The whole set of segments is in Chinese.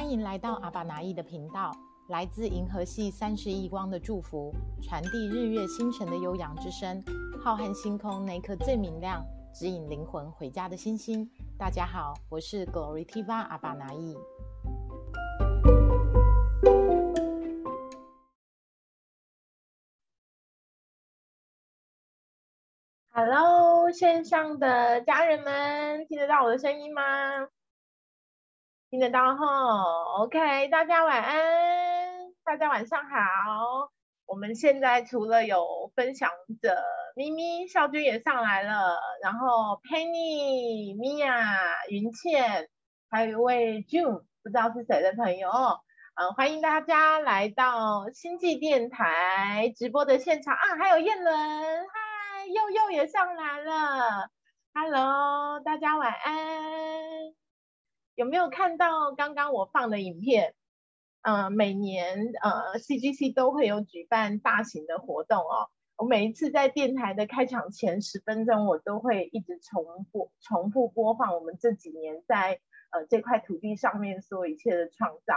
欢迎来到阿巴拿意的频道，来自银河系三十亿光的祝福，传递日月星辰的悠扬之声。浩瀚星空那颗最明亮，指引灵魂回家的星星。大家好，我是 Glory Tiva 阿巴拿意。Hello，线上的家人们，听得到我的声音吗？听得到哈，OK，大家晚安，大家晚上好。我们现在除了有分享者咪咪、孝君也上来了，然后 Penny、Mia、云倩，还有一位 June，不知道是谁的朋友，嗯，欢迎大家来到星际电台直播的现场啊，还有燕伦，嗨，佑佑也上来了，Hello，大家晚安。有没有看到刚刚我放的影片？呃，每年呃 CGC 都会有举办大型的活动哦。我每一次在电台的开场前十分钟，我都会一直重复重复播放我们这几年在呃这块土地上面所有一切的创造。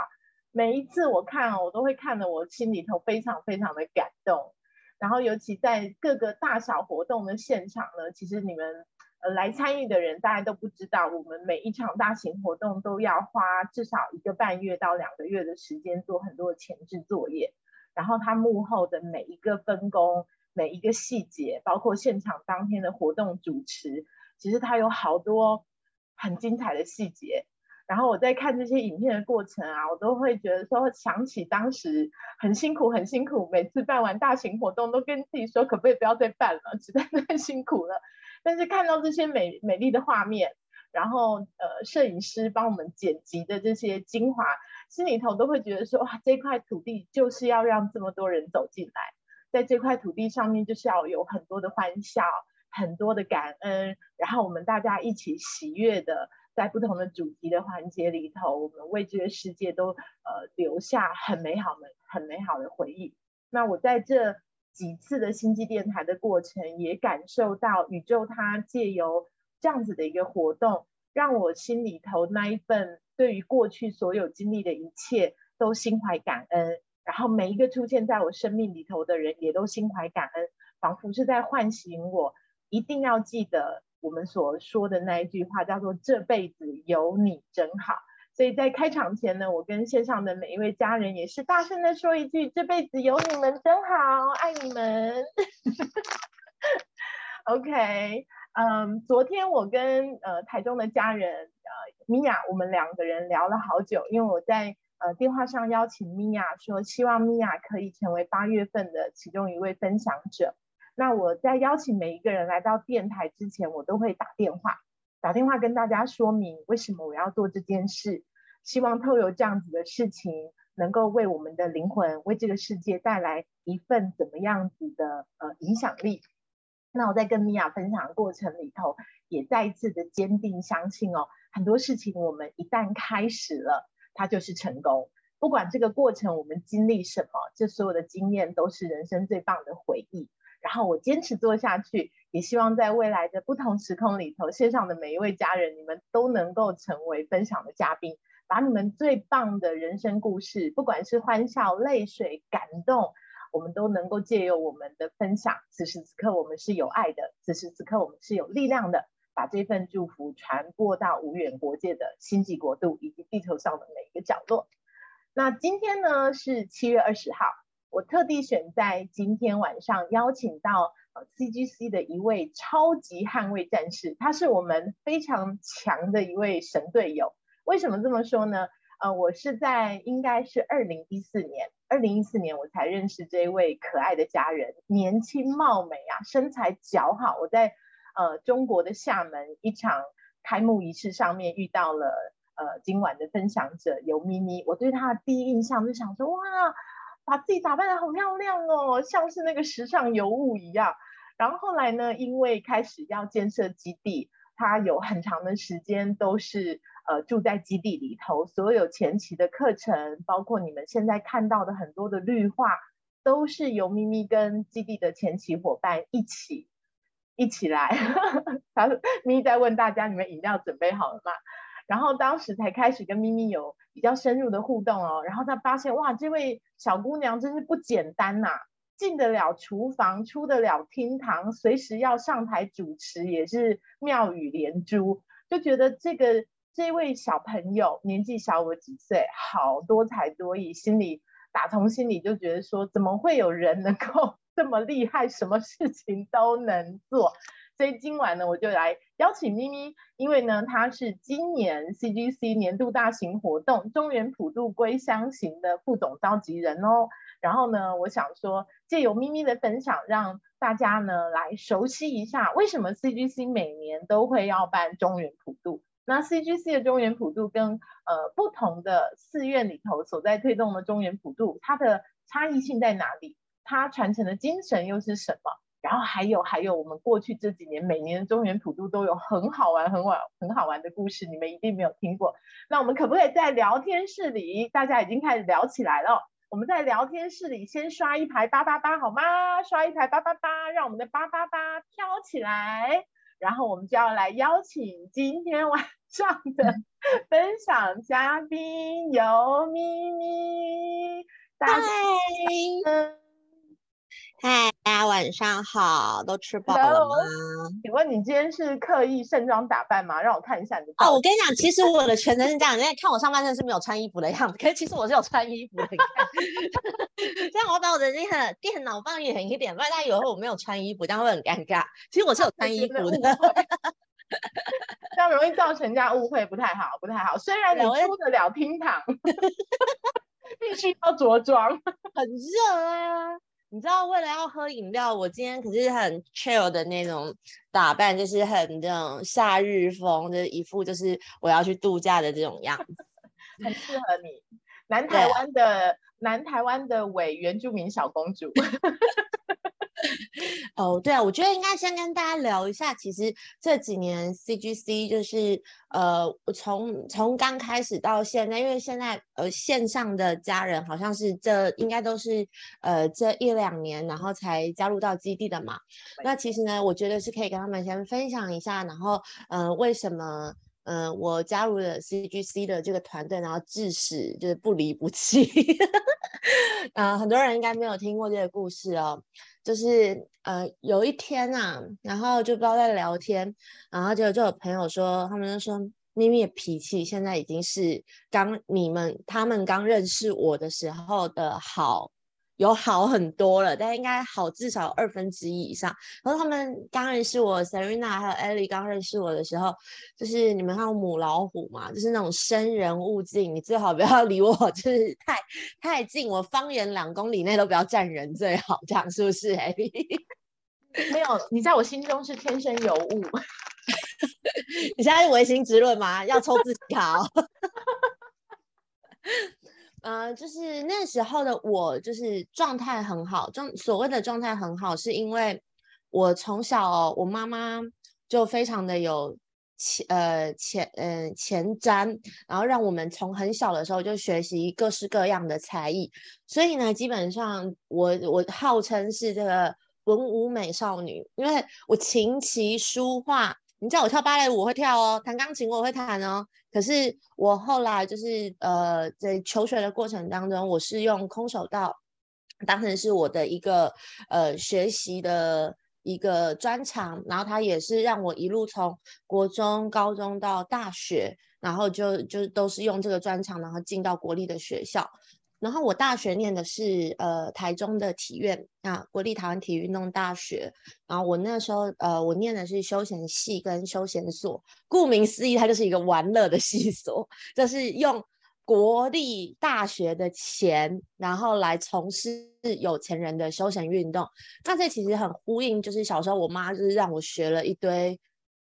每一次我看哦，我都会看得我心里头非常非常的感动。然后尤其在各个大小活动的现场呢，其实你们。呃，来参与的人大家都不知道，我们每一场大型活动都要花至少一个半月到两个月的时间做很多的前置作业，然后它幕后的每一个分工、每一个细节，包括现场当天的活动主持，其实它有好多很精彩的细节。然后我在看这些影片的过程啊，我都会觉得说，想起当时很辛苦、很辛苦，每次办完大型活动都跟自己说，可不可以不要再办了，实在太辛苦了。但是看到这些美美丽的画面，然后呃，摄影师帮我们剪辑的这些精华，心里头都会觉得说，哇，这块土地就是要让这么多人走进来，在这块土地上面就是要有很多的欢笑，很多的感恩，然后我们大家一起喜悦的，在不同的主题的环节里头，我们为这个世界都呃留下很美好的、很美好的回忆。那我在这。几次的星际电台的过程，也感受到宇宙它借由这样子的一个活动，让我心里头那一份对于过去所有经历的一切都心怀感恩，然后每一个出现在我生命里头的人也都心怀感恩，仿佛是在唤醒我，一定要记得我们所说的那一句话，叫做这辈子有你真好。所以在开场前呢，我跟线上的每一位家人也是大声的说一句：这辈子有你们真好，爱你们。OK，嗯，昨天我跟呃台中的家人呃米娅，我们两个人聊了好久，因为我在呃电话上邀请米娅说，希望米娅可以成为八月份的其中一位分享者。那我在邀请每一个人来到电台之前，我都会打电话。打电话跟大家说明为什么我要做这件事，希望透过这样子的事情，能够为我们的灵魂、为这个世界带来一份怎么样子的呃影响力。那我在跟米娅分享的过程里头，也再一次的坚定相信哦，很多事情我们一旦开始了，它就是成功。不管这个过程我们经历什么，这所有的经验都是人生最棒的回忆。然后我坚持做下去，也希望在未来的不同时空里头，线上的每一位家人，你们都能够成为分享的嘉宾，把你们最棒的人生故事，不管是欢笑、泪水、感动，我们都能够借由我们的分享，此时此刻我们是有爱的，此时此刻我们是有力量的，把这份祝福传播到无远国界的星际国度以及地球上的每一个角落。那今天呢是七月二十号。我特地选在今天晚上邀请到 CGC 的一位超级捍卫战士，他是我们非常强的一位神队友。为什么这么说呢？呃，我是在应该是二零一四年，二零一四年我才认识这位可爱的家人，年轻貌美啊，身材姣好。我在呃中国的厦门一场开幕仪式上面遇到了呃今晚的分享者尤咪咪，我对她的第一印象就想说哇。把自己打扮的好漂亮哦，像是那个时尚尤物一样。然后后来呢，因为开始要建设基地，他有很长的时间都是呃住在基地里头。所有前期的课程，包括你们现在看到的很多的绿化，都是由咪咪跟基地的前期伙伴一起一起来。他咪咪在问大家，你们饮料准备好了吗？然后当时才开始跟咪咪有比较深入的互动哦，然后他发现哇，这位小姑娘真是不简单呐，进得了厨房，出得了厅堂，随时要上台主持也是妙语连珠，就觉得这个这位小朋友年纪小我几岁，好多才多艺，心里打从心里就觉得说，怎么会有人能够 这么厉害，什么事情都能做。所以今晚呢，我就来邀请咪咪，因为呢，她是今年 CGC 年度大型活动中原普渡归乡行的副总召集人哦。然后呢，我想说，借由咪咪的分享，让大家呢来熟悉一下，为什么 CGC 每年都会要办中原普渡？那 CGC 的中原普渡跟呃不同的寺院里头所在推动的中原普渡，它的差异性在哪里？它传承的精神又是什么？然后还有还有，我们过去这几年每年的中原普渡都有很好玩、很玩、很好玩的故事，你们一定没有听过。那我们可不可以在聊天室里，大家已经开始聊起来了？我们在聊天室里先刷一排八八八好吗？刷一排八八八，让我们的八八八飘起来。然后我们就要来邀请今天晚上的分享嘉宾有咪咪，大家。嗨，大家晚上好，都吃饱了吗？请问你今天是刻意盛装打扮吗？让我看一下你的。哦，我跟你讲，其实我的全身是这样，你看我上半身是没有穿衣服的样子，可是其实我是有穿衣服的。你看，这样我把我的那个电脑放远一点，不然大家以为我没有穿衣服，这样会很尴尬。其实我是有穿衣服的，这样容易造成人家误会，不太好，不太好。虽然你出得了厅堂，必须要着装，很热啊。你知道，为了要喝饮料，我今天可是很 chill 的那种打扮，就是很这种夏日风，就是一副就是我要去度假的这种样子，很适合你，南台湾的南台湾的伪原住民小公主。哦，对啊，我觉得应该先跟大家聊一下，其实这几年 CGC 就是呃，从从刚开始到现在，因为现在呃线上的家人好像是这应该都是呃这一两年，然后才加入到基地的嘛。那其实呢，我觉得是可以跟他们先分享一下，然后嗯，为什么嗯我加入了 CGC 的这个团队，然后致使就是不离不弃。嗯，很多人应该没有听过这个故事哦。就是呃有一天啊，然后就不知道在聊天，然后就就有朋友说，他们就说咪咪的脾气现在已经是刚你们他们刚认识我的时候的好。有好很多了，但应该好至少二分之一以上。然后他们刚认识我，Serena 还有 Ellie 刚认识我的时候，就是你们看母老虎嘛，就是那种生人勿近，你最好不要 离我，就是太太近，我方圆两公里内都不要站人最好，这样是不是？Ellie？没有，你在我心中是天生尤物。你现在是唯心之论吗？要抽自己考？呃，就是那时候的我，就是状态很好。状所谓的状态很好，是因为我从小我妈妈就非常的有前呃前嗯前瞻，然后让我们从很小的时候就学习各式各样的才艺。所以呢，基本上我我号称是这个文武美少女，因为我琴棋书画。你知道我跳芭蕾舞我会跳哦，弹钢琴我会弹哦。可是我后来就是呃，在求学的过程当中，我是用空手道当成是我的一个呃学习的一个专长，然后它也是让我一路从国中、高中到大学，然后就就都是用这个专长，然后进到国立的学校。然后我大学念的是呃台中的体院啊，国立台湾体育运动大学。然后我那时候呃我念的是休闲系跟休闲所，顾名思义，它就是一个玩乐的系所，就是用国立大学的钱，然后来从事有钱人的休闲运动。那这其实很呼应，就是小时候我妈就是让我学了一堆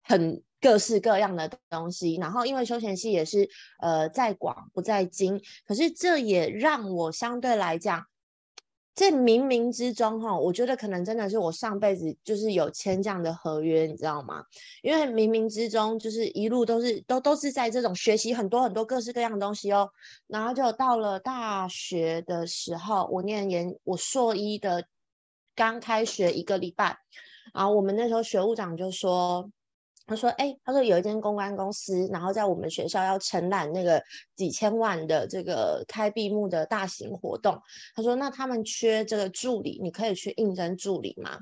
很。各式各样的东西，然后因为休闲系也是呃在广不在精，可是这也让我相对来讲，这冥冥之中哈，我觉得可能真的是我上辈子就是有签这样的合约，你知道吗？因为冥冥之中就是一路都是都都是在这种学习很多很多各式各样的东西哦，然后就到了大学的时候，我念研我硕一的刚开学一个礼拜，然后我们那时候学务长就说。他说：“哎，他说有一间公关公司，然后在我们学校要承揽那个几千万的这个开闭幕的大型活动。他说，那他们缺这个助理，你可以去应征助理吗？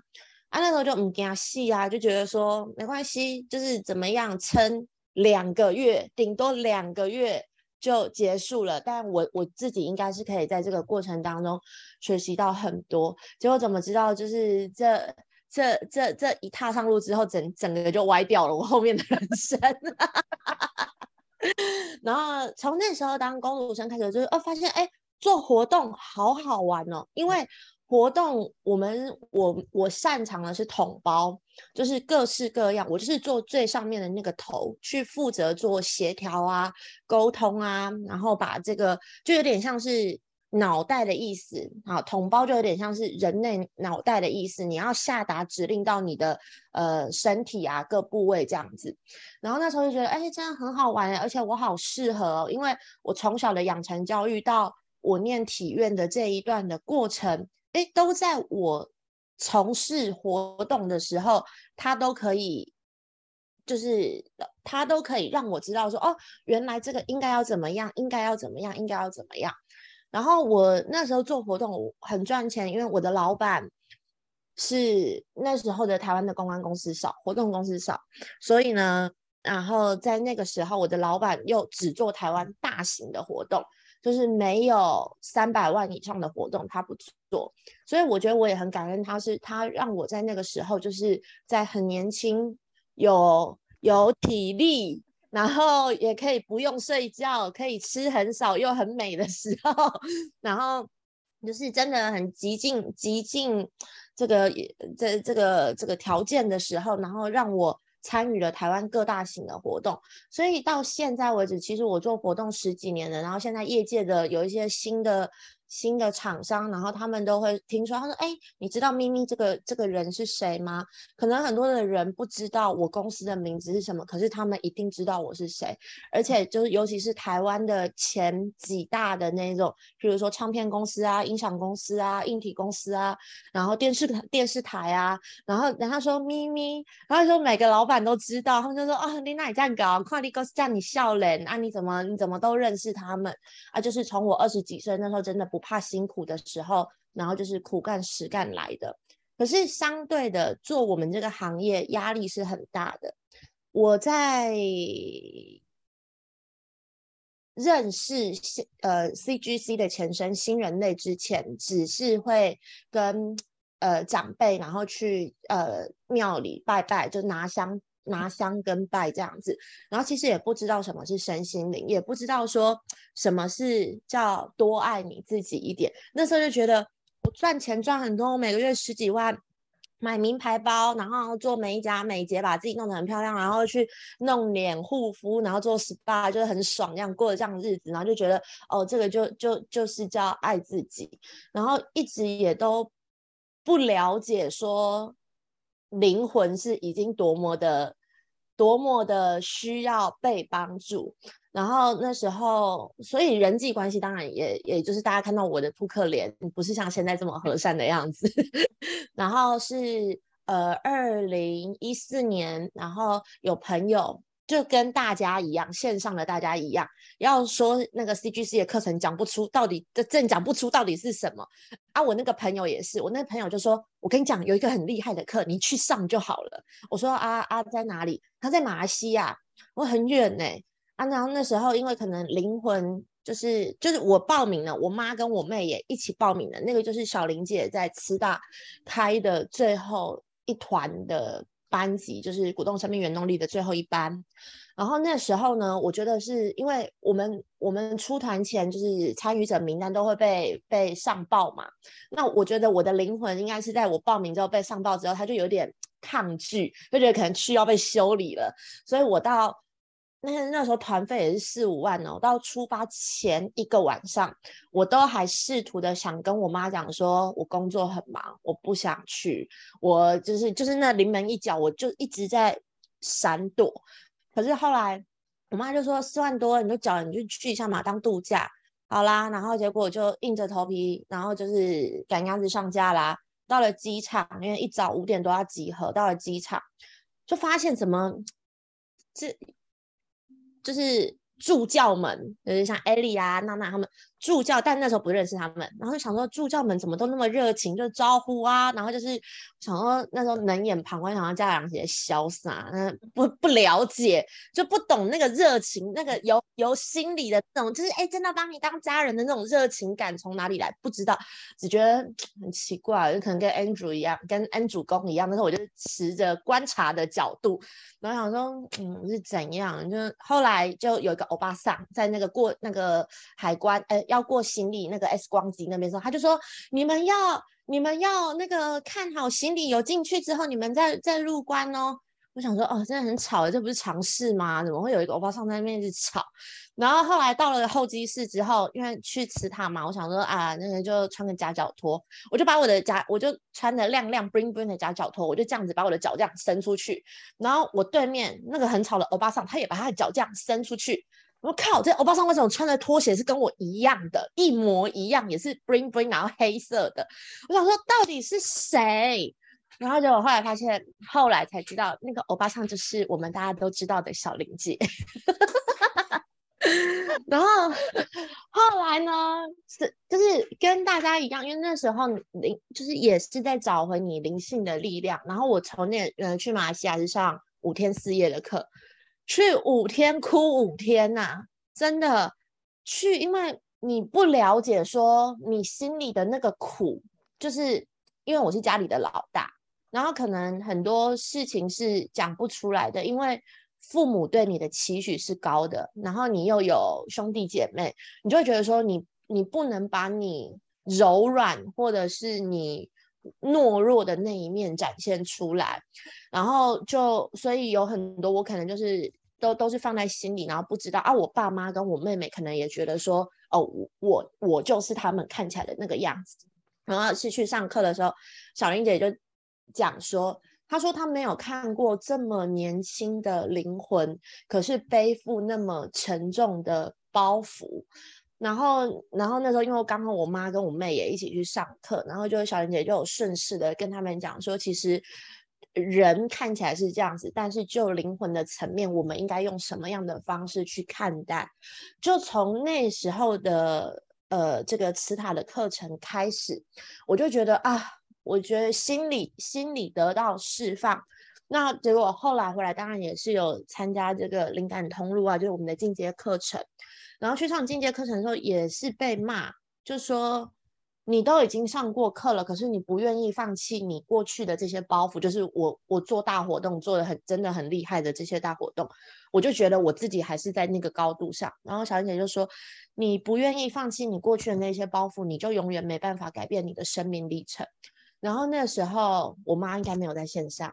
啊，那时候就唔惊戏啊，就觉得说没关系，就是怎么样撑两个月，顶多两个月就结束了。但我我自己应该是可以在这个过程当中学习到很多。结果怎么知道，就是这。”这这这一踏上路之后，整整个就歪掉了我后面的人生。然后从那时候当公路生开始，就是哦，发现哎，做活动好好玩哦。因为活动，我们我我擅长的是统包，就是各式各样，我就是做最上面的那个头，去负责做协调啊、沟通啊，然后把这个就有点像是。脑袋的意思啊，同胞就有点像是人类脑袋的意思，你要下达指令到你的呃身体啊各部位这样子。然后那时候就觉得，哎，真的很好玩，而且我好适合，哦，因为我从小的养成教育到我念体院的这一段的过程，哎，都在我从事活动的时候，他都可以，就是他都可以让我知道说，哦，原来这个应该要怎么样，应该要怎么样，应该要怎么样。然后我那时候做活动很赚钱，因为我的老板是那时候的台湾的公关公司少，活动公司少，所以呢，然后在那个时候，我的老板又只做台湾大型的活动，就是没有三百万以上的活动他不做，所以我觉得我也很感恩他，是他让我在那个时候就是在很年轻有有体力。然后也可以不用睡觉，可以吃很少又很美的时候，然后就是真的很极尽极尽这个这这个这个条件的时候，然后让我参与了台湾各大型的活动。所以到现在为止，其实我做活动十几年了，然后现在业界的有一些新的。新的厂商，然后他们都会听说，他说：“哎，你知道咪咪这个这个人是谁吗？”可能很多的人不知道我公司的名字是什么，可是他们一定知道我是谁。而且就是尤其是台湾的前几大的那种，比如说唱片公司啊、音响公司啊、硬体公司啊，然后电视电视台啊，然后然后说咪咪，然后说每个老板都知道，他们就说：“啊，你那你这样搞，快你公司叫你笑脸啊？你怎么你怎么都认识他们啊？”就是从我二十几岁那时候，真的不。怕辛苦的时候，然后就是苦干实干来的。可是相对的，做我们这个行业压力是很大的。我在认识呃 CGC 的前身新人类之前，只是会跟呃长辈，然后去呃庙里拜拜，就拿香。拿香跟拜这样子，然后其实也不知道什么是身心灵，也不知道说什么是叫多爱你自己一点。那时候就觉得我赚钱赚很多，我每个月十几万，买名牌包，然后做美甲美睫，把自己弄得很漂亮，然后去弄脸护肤，然后做 SPA，就是很爽，这样过这样的日子，然后就觉得哦，这个就就就是叫爱自己，然后一直也都不了解说灵魂是已经多么的。多么的需要被帮助，然后那时候，所以人际关系当然也也就是大家看到我的扑克脸，不是像现在这么和善的样子。然后是呃，二零一四年，然后有朋友。就跟大家一样，线上的大家一样，要说那个 CGC 的课程讲不出到底，这正讲不出到底是什么啊！我那个朋友也是，我那个朋友就说：“我跟你讲，有一个很厉害的课，你去上就好了。”我说：“啊啊，在哪里？”他在马来西亚，我很远呢。啊，然后那时候因为可能灵魂就是就是我报名了，我妈跟我妹也一起报名了，那个就是小玲姐在慈大开的最后一团的。班级就是鼓动生命原动力的最后一班，然后那时候呢，我觉得是因为我们我们出团前就是参与者名单都会被被上报嘛，那我觉得我的灵魂应该是在我报名之后被上报之后，他就有点抗拒，就觉得可能需要被修理了，所以我到。那那时候团费也是四五万哦，到出发前一个晚上，我都还试图的想跟我妈讲说，我工作很忙，我不想去，我就是就是那临门一脚，我就一直在闪躲。可是后来我妈就说四万多，你就缴，你就去一下嘛，当度假好啦。然后结果就硬着头皮，然后就是赶鸭子上架啦。到了机场，因为一早五点多要集合，到了机场就发现怎么。这就是助教们，就是像艾莉啊、娜娜他们。助教，但那时候不认识他们，然后就想说助教们怎么都那么热情，就招呼啊，然后就是想说那时候冷眼旁观，想要家长姐潇洒，嗯，不不了解，就不懂那个热情，那个由由心里的那种，就是哎，真的把你当家人的那种热情感从哪里来？不知道，只觉得很奇怪，就可能跟 Andrew 一样，跟 Andrew 公一样，那时候我就持着观察的角度，然后想说，嗯，是怎样？就后来就有一个欧巴桑在那个过那个海关，哎。要过行李那个 X 光机那边时候，他就说：“你们要你们要那个看好行李有进去之后，你们再再入关哦。”我想说：“哦，真的很吵，这不是常事吗？怎么会有一个欧巴桑在那边一直吵？”然后后来到了候机室之后，因为去吃塔嘛，我想说啊，那个就穿个夹脚拖，我就把我的夹，我就穿的亮亮 bling bling 的夹脚拖，我就这样子把我的脚这样伸出去，然后我对面那个很吵的欧巴桑，他也把他的脚这样伸出去。我靠！这欧巴桑为什么穿的拖鞋是跟我一样的，一模一样，也是 bling bling，然后黑色的。我想说到底是谁？然后就我后来发现，后来才知道那个欧巴桑就是我们大家都知道的小林姐。然后后来呢，是就是跟大家一样，因为那时候灵就是也是在找回你灵性的力量。然后我从那呃去马来西亚是上五天四夜的课。去五天哭五天呐，真的去，因为你不了解说你心里的那个苦，就是因为我是家里的老大，然后可能很多事情是讲不出来的，因为父母对你的期许是高的，然后你又有兄弟姐妹，你就会觉得说你你不能把你柔软或者是你。懦弱的那一面展现出来，然后就所以有很多我可能就是都都是放在心里，然后不知道啊，我爸妈跟我妹妹可能也觉得说，哦，我我就是他们看起来的那个样子。然后是去上课的时候，小玲姐就讲说，她说她没有看过这么年轻的灵魂，可是背负那么沉重的包袱。然后，然后那时候，因为刚好我妈跟我妹也一起去上课，然后就小玲姐就有顺势的跟他们讲说，其实人看起来是这样子，但是就灵魂的层面，我们应该用什么样的方式去看待？就从那时候的呃这个慈塔的课程开始，我就觉得啊，我觉得心里心里得到释放。那结果后来回来，当然也是有参加这个灵感通路啊，就是我们的进阶课程。然后去上进阶课程的时候，也是被骂，就说你都已经上过课了，可是你不愿意放弃你过去的这些包袱。就是我我做大活动做的很真的很厉害的这些大活动，我就觉得我自己还是在那个高度上。然后小姐就说，你不愿意放弃你过去的那些包袱，你就永远没办法改变你的生命历程。然后那时候我妈应该没有在线上，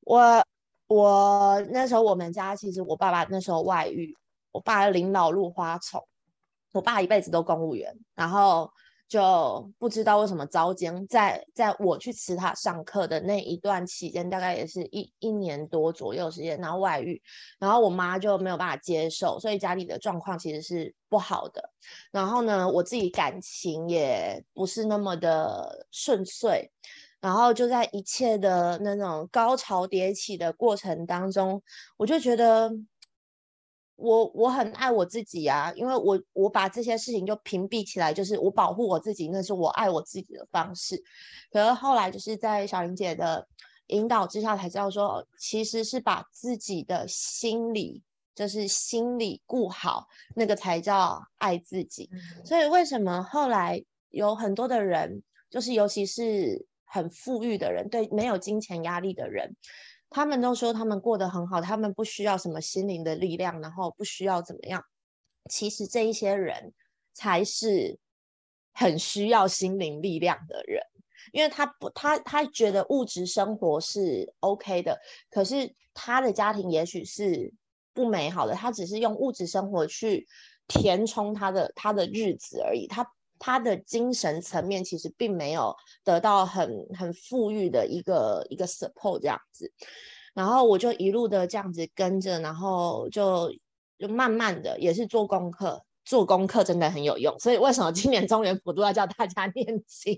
我我那时候我们家其实我爸爸那时候外遇。我爸领导入花丛，我爸一辈子都公务员，然后就不知道为什么遭奸，在在我去慈塔上课的那一段期间，大概也是一一年多左右时间，然后外遇，然后我妈就没有办法接受，所以家里的状况其实是不好的。然后呢，我自己感情也不是那么的顺遂，然后就在一切的那种高潮迭起的过程当中，我就觉得。我我很爱我自己啊，因为我我把这些事情就屏蔽起来，就是我保护我自己，那是我爱我自己的方式。可是后来就是在小玲姐的引导之下，才知道说，其实是把自己的心理，就是心理顾好，那个才叫爱自己。所以为什么后来有很多的人，就是尤其是很富裕的人，对没有金钱压力的人。他们都说他们过得很好，他们不需要什么心灵的力量，然后不需要怎么样。其实这一些人才是很需要心灵力量的人，因为他不，他他觉得物质生活是 OK 的，可是他的家庭也许是不美好的，他只是用物质生活去填充他的他的日子而已。他他的精神层面其实并没有得到很很富裕的一个一个 support 这样子，然后我就一路的这样子跟着，然后就就慢慢的也是做功课，做功课真的很有用。所以为什么今年中原普渡要叫大家 念经？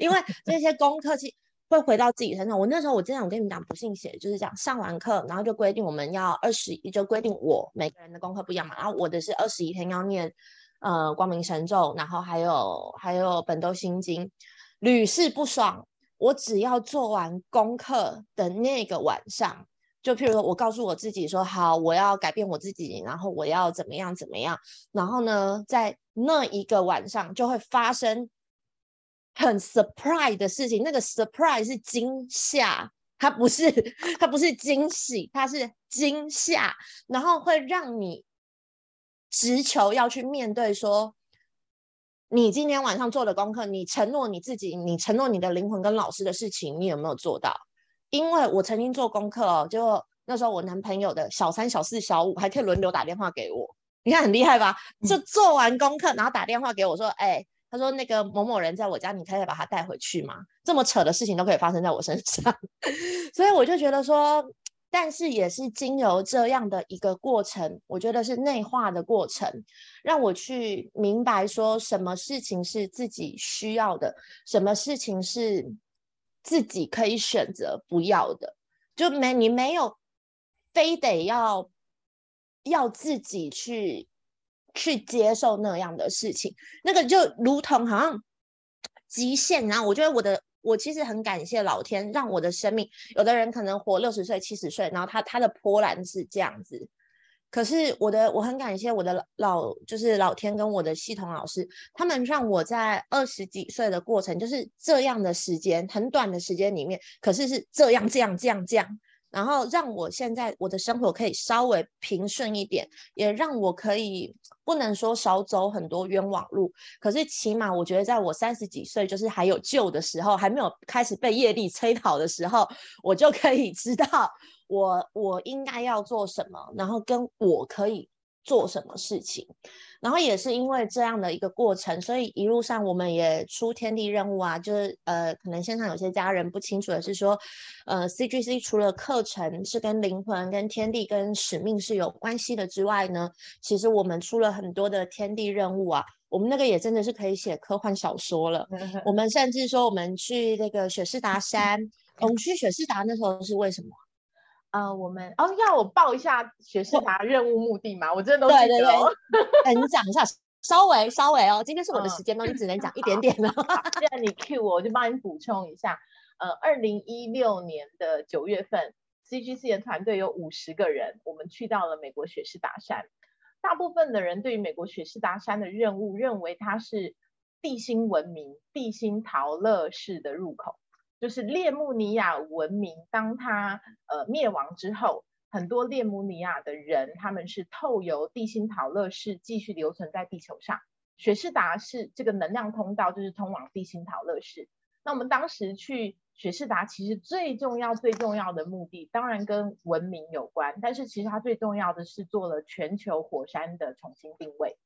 因为这些功课其会回到自己身上。我那时候我真的我跟你们讲不信邪，就是讲上完课，然后就规定我们要二十一，就规定我每个人的功课不一样嘛。然后我的是二十一天要念呃光明神咒，然后还有还有本都心经，屡试不爽。我只要做完功课的那个晚上，就譬如说我告诉我自己说好，我要改变我自己，然后我要怎么样怎么样，然后呢，在那一个晚上就会发生很 surprise 的事情。那个 surprise 是惊吓，它不是 它不是惊喜，它是惊吓，然后会让你直球要去面对说。你今天晚上做的功课，你承诺你自己，你承诺你的灵魂跟老师的事情，你有没有做到？因为我曾经做功课哦，就那时候我男朋友的小三、小四、小五还可以轮流打电话给我，你看很厉害吧？就做完功课，然后打电话给我说：“哎，他说那个某某人在我家，你可以把他带回去吗？”这么扯的事情都可以发生在我身上，所以我就觉得说。但是也是经由这样的一个过程，我觉得是内化的过程，让我去明白说什么事情是自己需要的，什么事情是自己可以选择不要的，就没你没有非得要要自己去去接受那样的事情，那个就如同好像极限，然后我觉得我的。我其实很感谢老天，让我的生命，有的人可能活六十岁、七十岁，然后他他的波澜是这样子。可是我的我很感谢我的老，就是老天跟我的系统老师，他们让我在二十几岁的过程，就是这样的时间，很短的时间里面，可是是这样这样这样这样。然后让我现在我的生活可以稍微平顺一点，也让我可以不能说少走很多冤枉路，可是起码我觉得在我三十几岁，就是还有救的时候，还没有开始被业力催讨的时候，我就可以知道我我应该要做什么，然后跟我可以做什么事情。然后也是因为这样的一个过程，所以一路上我们也出天地任务啊，就是呃，可能现场有些家人不清楚的是说，呃，CGC 除了课程是跟灵魂、跟天地、跟使命是有关系的之外呢，其实我们出了很多的天地任务啊，我们那个也真的是可以写科幻小说了。我们甚至说我们去那个雪士达山，我们去雪士达那时候是为什么？呃，我们哦，要我报一下学士达任务目的吗？我真的都记得。哎，你讲一下，稍微稍微哦，今天是我的时间哦，你只能讲一点点了。既然你 Q 我，我就帮你补充一下。呃，二零一六年的九月份，CGC 的团队有五十个人，我们去到了美国雪士达山。大部分的人对于美国雪士达山的任务，认为它是地心文明、地心陶乐式的入口。就是列穆尼亚文明，当它呃灭亡之后，很多列穆尼亚的人，他们是透由地心陶乐室继续留存在地球上。雪士达是这个能量通道，就是通往地心陶乐室。那我们当时去雪士达，其实最重要、最重要的目的，当然跟文明有关，但是其实它最重要的是做了全球火山的重新定位。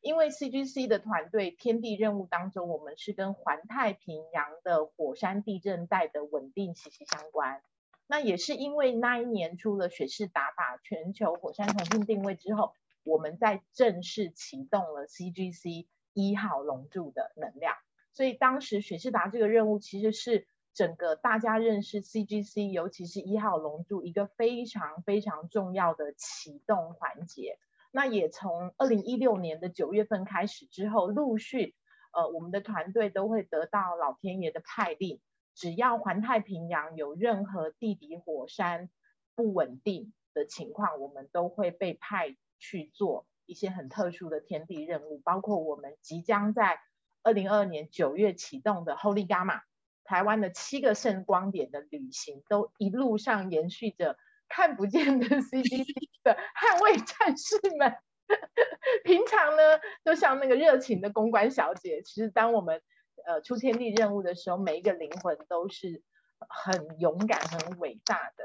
因为 CGC 的团队天地任务当中，我们是跟环太平洋的火山地震带的稳定息息相关。那也是因为那一年出了雪士达把全球火山重新定位之后，我们在正式启动了 CGC 一号龙柱的能量。所以当时雪士达这个任务其实是整个大家认识 CGC，尤其是一号龙柱一个非常非常重要的启动环节。那也从二零一六年的九月份开始之后，陆续，呃，我们的团队都会得到老天爷的派令，只要环太平洋有任何地底火山不稳定的情况，我们都会被派去做一些很特殊的天地任务，包括我们即将在二零二二年九月启动的 Holy Gamma，台湾的七个圣光点的旅行，都一路上延续着。看不见的 CDC 的捍卫战士们，平常呢就像那个热情的公关小姐。其实当我们呃出天地任务的时候，每一个灵魂都是很勇敢、很伟大的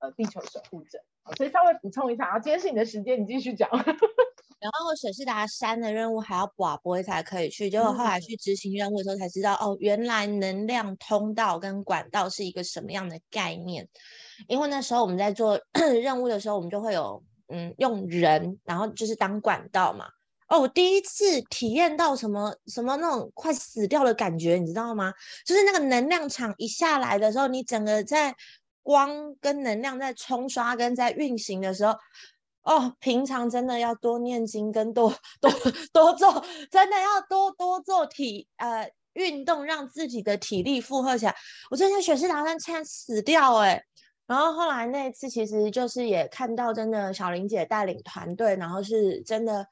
呃地球守护者。所以稍微补充一下，啊，今天是你的时间，你继续讲。然后沈世达山的任务还要寡播才可以去，结果后来去执行任务的时候才知道，哦，原来能量通道跟管道是一个什么样的概念。因为那时候我们在做 任务的时候，我们就会有嗯用人，然后就是当管道嘛。哦，我第一次体验到什么什么那种快死掉的感觉，你知道吗？就是那个能量场一下来的时候，你整个在光跟能量在冲刷跟在运行的时候，哦，平常真的要多念经跟多多多做，真的要多多做体呃运动，让自己的体力负荷起来。我真的雪士达山差死掉哎！然后后来那一次其实就是也看到真的小玲姐带领团队，然后是真的。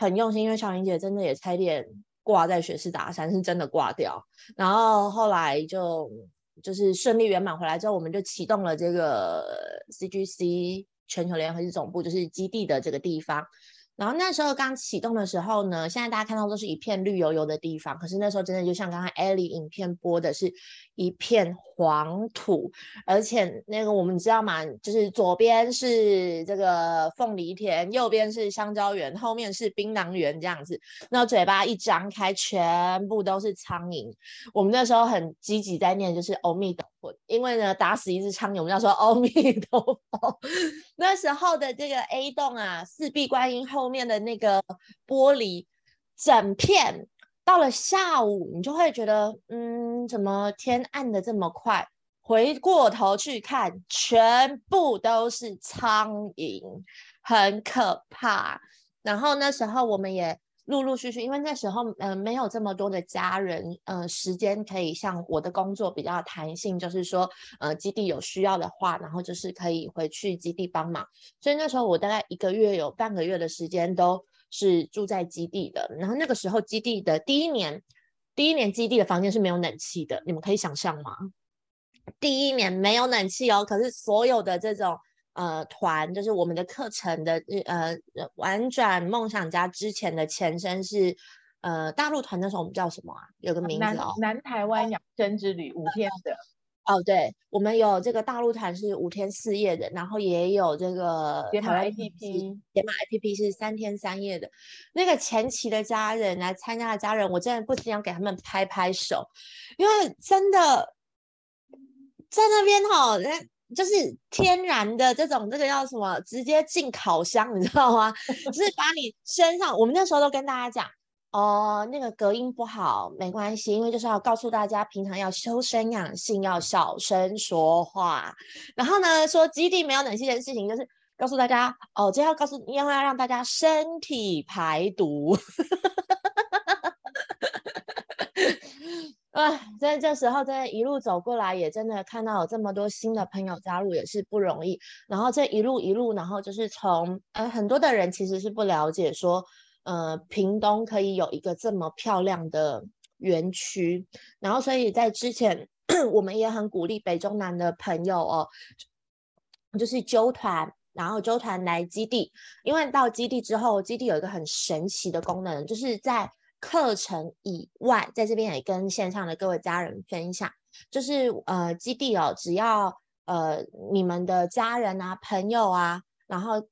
很用心，因为小玲姐真的也差点挂在雪士达山，是真的挂掉。然后后来就就是顺利圆满回来之后，我们就启动了这个 CGC 全球联合总部，就是基地的这个地方。然后那时候刚启动的时候呢，现在大家看到都是一片绿油油的地方，可是那时候真的就像刚刚 Ellie 影片播的是一片黄土，而且那个我们知道嘛，就是左边是这个凤梨田，右边是香蕉园，后面是槟榔园这样子。那嘴巴一张开，全部都是苍蝇。我们那时候很积极在念，就是欧米陀我，因为呢打死一只苍蝇，我们要说阿弥陀佛。那时候的这个 A 栋啊，四壁观音。后面的那个玻璃整片，到了下午，你就会觉得，嗯，怎么天暗的这么快？回过头去看，全部都是苍蝇，很可怕。然后那时候我们也陆陆续续，因为那时候，嗯，没有这么多的家人，呃，时间可以像我的工作比较弹性，就是说，呃，基地有需要的话，然后就是可以回去基地帮忙。所以那时候我大概一个月有半个月的时间都是住在基地的。然后那个时候基地的第一年，第一年基地的房间是没有冷气的，你们可以想象吗？第一年没有冷气哦，可是所有的这种。呃，团就是我们的课程的呃，玩转梦想家之前的前身是呃大陆团，那时候我们叫什么啊？有个名字哦，南台湾养生之旅五天的。哦，对，我们有这个大陆团是五天四夜的，然后也有这个解码 APP，解码 APP 是三天三夜的。那个前期的家人来参加的家人，我真的不禁要给他们拍拍手，因为真的在那边哈，那。就是天然的这种，这个叫什么？直接进烤箱，你知道吗？就是把你身上，我们那时候都跟大家讲，哦，那个隔音不好没关系，因为就是要告诉大家，平常要修身养性，要小声说话。然后呢，说基地没有冷气的事情，就是告诉大家，哦，这要告诉，因为要让大家身体排毒。啊，在这时候，在一路走过来，也真的看到有这么多新的朋友加入，也是不容易。然后这一路一路，然后就是从呃很多的人其实是不了解说，呃，屏东可以有一个这么漂亮的园区。然后所以在之前，我们也很鼓励北中南的朋友哦，就是揪团，然后揪团来基地，因为到基地之后，基地有一个很神奇的功能，就是在。课程以外，在这边也跟线上的各位家人分享，就是呃基地哦，只要呃你们的家人啊、朋友啊，然后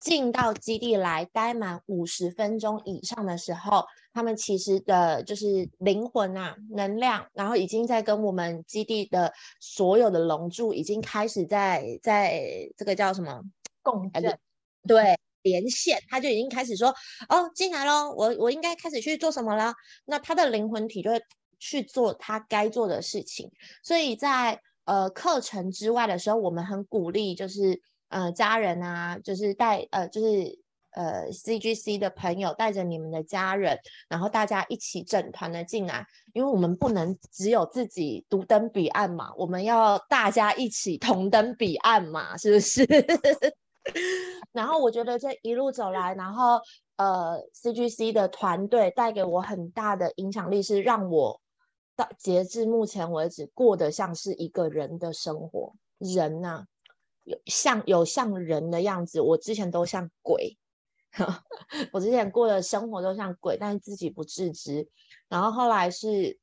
进到基地来待满五十分钟以上的时候，他们其实的就是灵魂啊、能量，然后已经在跟我们基地的所有的龙柱已经开始在在这个叫什么共振，对。连线，他就已经开始说：“哦，进来喽，我我应该开始去做什么了？”那他的灵魂体就会去做他该做的事情。所以在呃课程之外的时候，我们很鼓励，就是呃家人啊，就是带呃就是呃 CGC 的朋友带着你们的家人，然后大家一起整团的进来，因为我们不能只有自己独登彼岸嘛，我们要大家一起同登彼岸嘛，是不是？然后我觉得这一路走来，然后呃，CGC 的团队带给我很大的影响力，是让我到截至目前为止过得像是一个人的生活。人呐，有像有像人的样子，我之前都像鬼，我之前过的生活都像鬼，但是自己不自知。然后后来是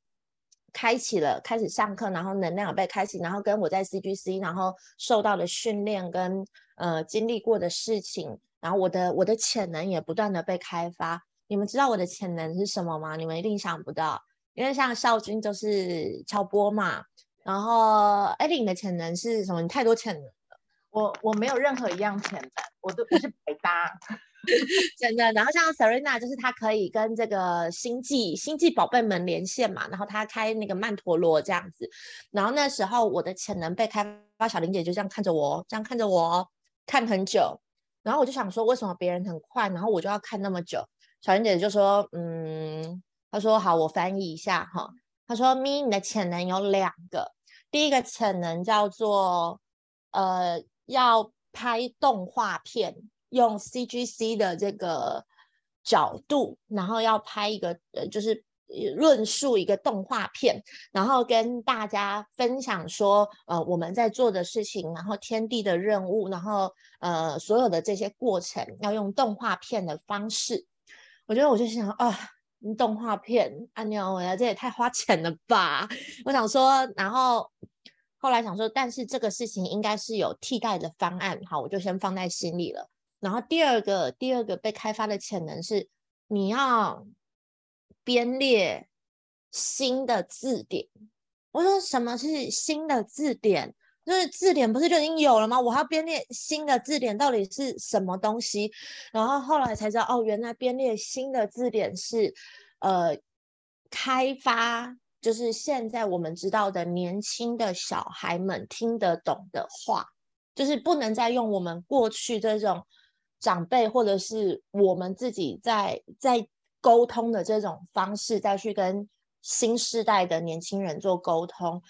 开启了，开始上课，然后能量被开启，然后跟我在 CGC，然后受到的训练跟。呃，经历过的事情，然后我的我的潜能也不断的被开发。你们知道我的潜能是什么吗？你们一定想不到，因为像少君就是敲波嘛，然后艾琳的潜能是什么？你太多潜能了，我我没有任何一样潜能，我都我是白搭。真的。然后像 Serena，就是她可以跟这个星际星际宝贝们连线嘛，然后她开那个曼陀罗这样子。然后那时候我的潜能被开发，小林姐就这样看着我，这样看着我看很久。然后我就想说，为什么别人很快，然后我就要看那么久？小林姐就说，嗯，她说好，我翻译一下哈。她说，咪，你的潜能有两个，第一个潜能叫做呃，要拍动画片。用 CGC 的这个角度，然后要拍一个呃，就是论述一个动画片，然后跟大家分享说，呃，我们在做的事情，然后天地的任务，然后呃，所有的这些过程要用动画片的方式。我觉得我就想啊，动画片，阿牛，我呀，这也太花钱了吧？我想说，然后后来想说，但是这个事情应该是有替代的方案，好，我就先放在心里了。然后第二个，第二个被开发的潜能是，你要编列新的字典。我说什么是新的字典？就是字典不是就已经有了吗？我还要编列新的字典，到底是什么东西？然后后来才知道，哦，原来编列新的字典是，呃，开发就是现在我们知道的年轻的小孩们听得懂的话，就是不能再用我们过去这种。长辈或者是我们自己在在沟通的这种方式，再去跟新时代的年轻人做沟通。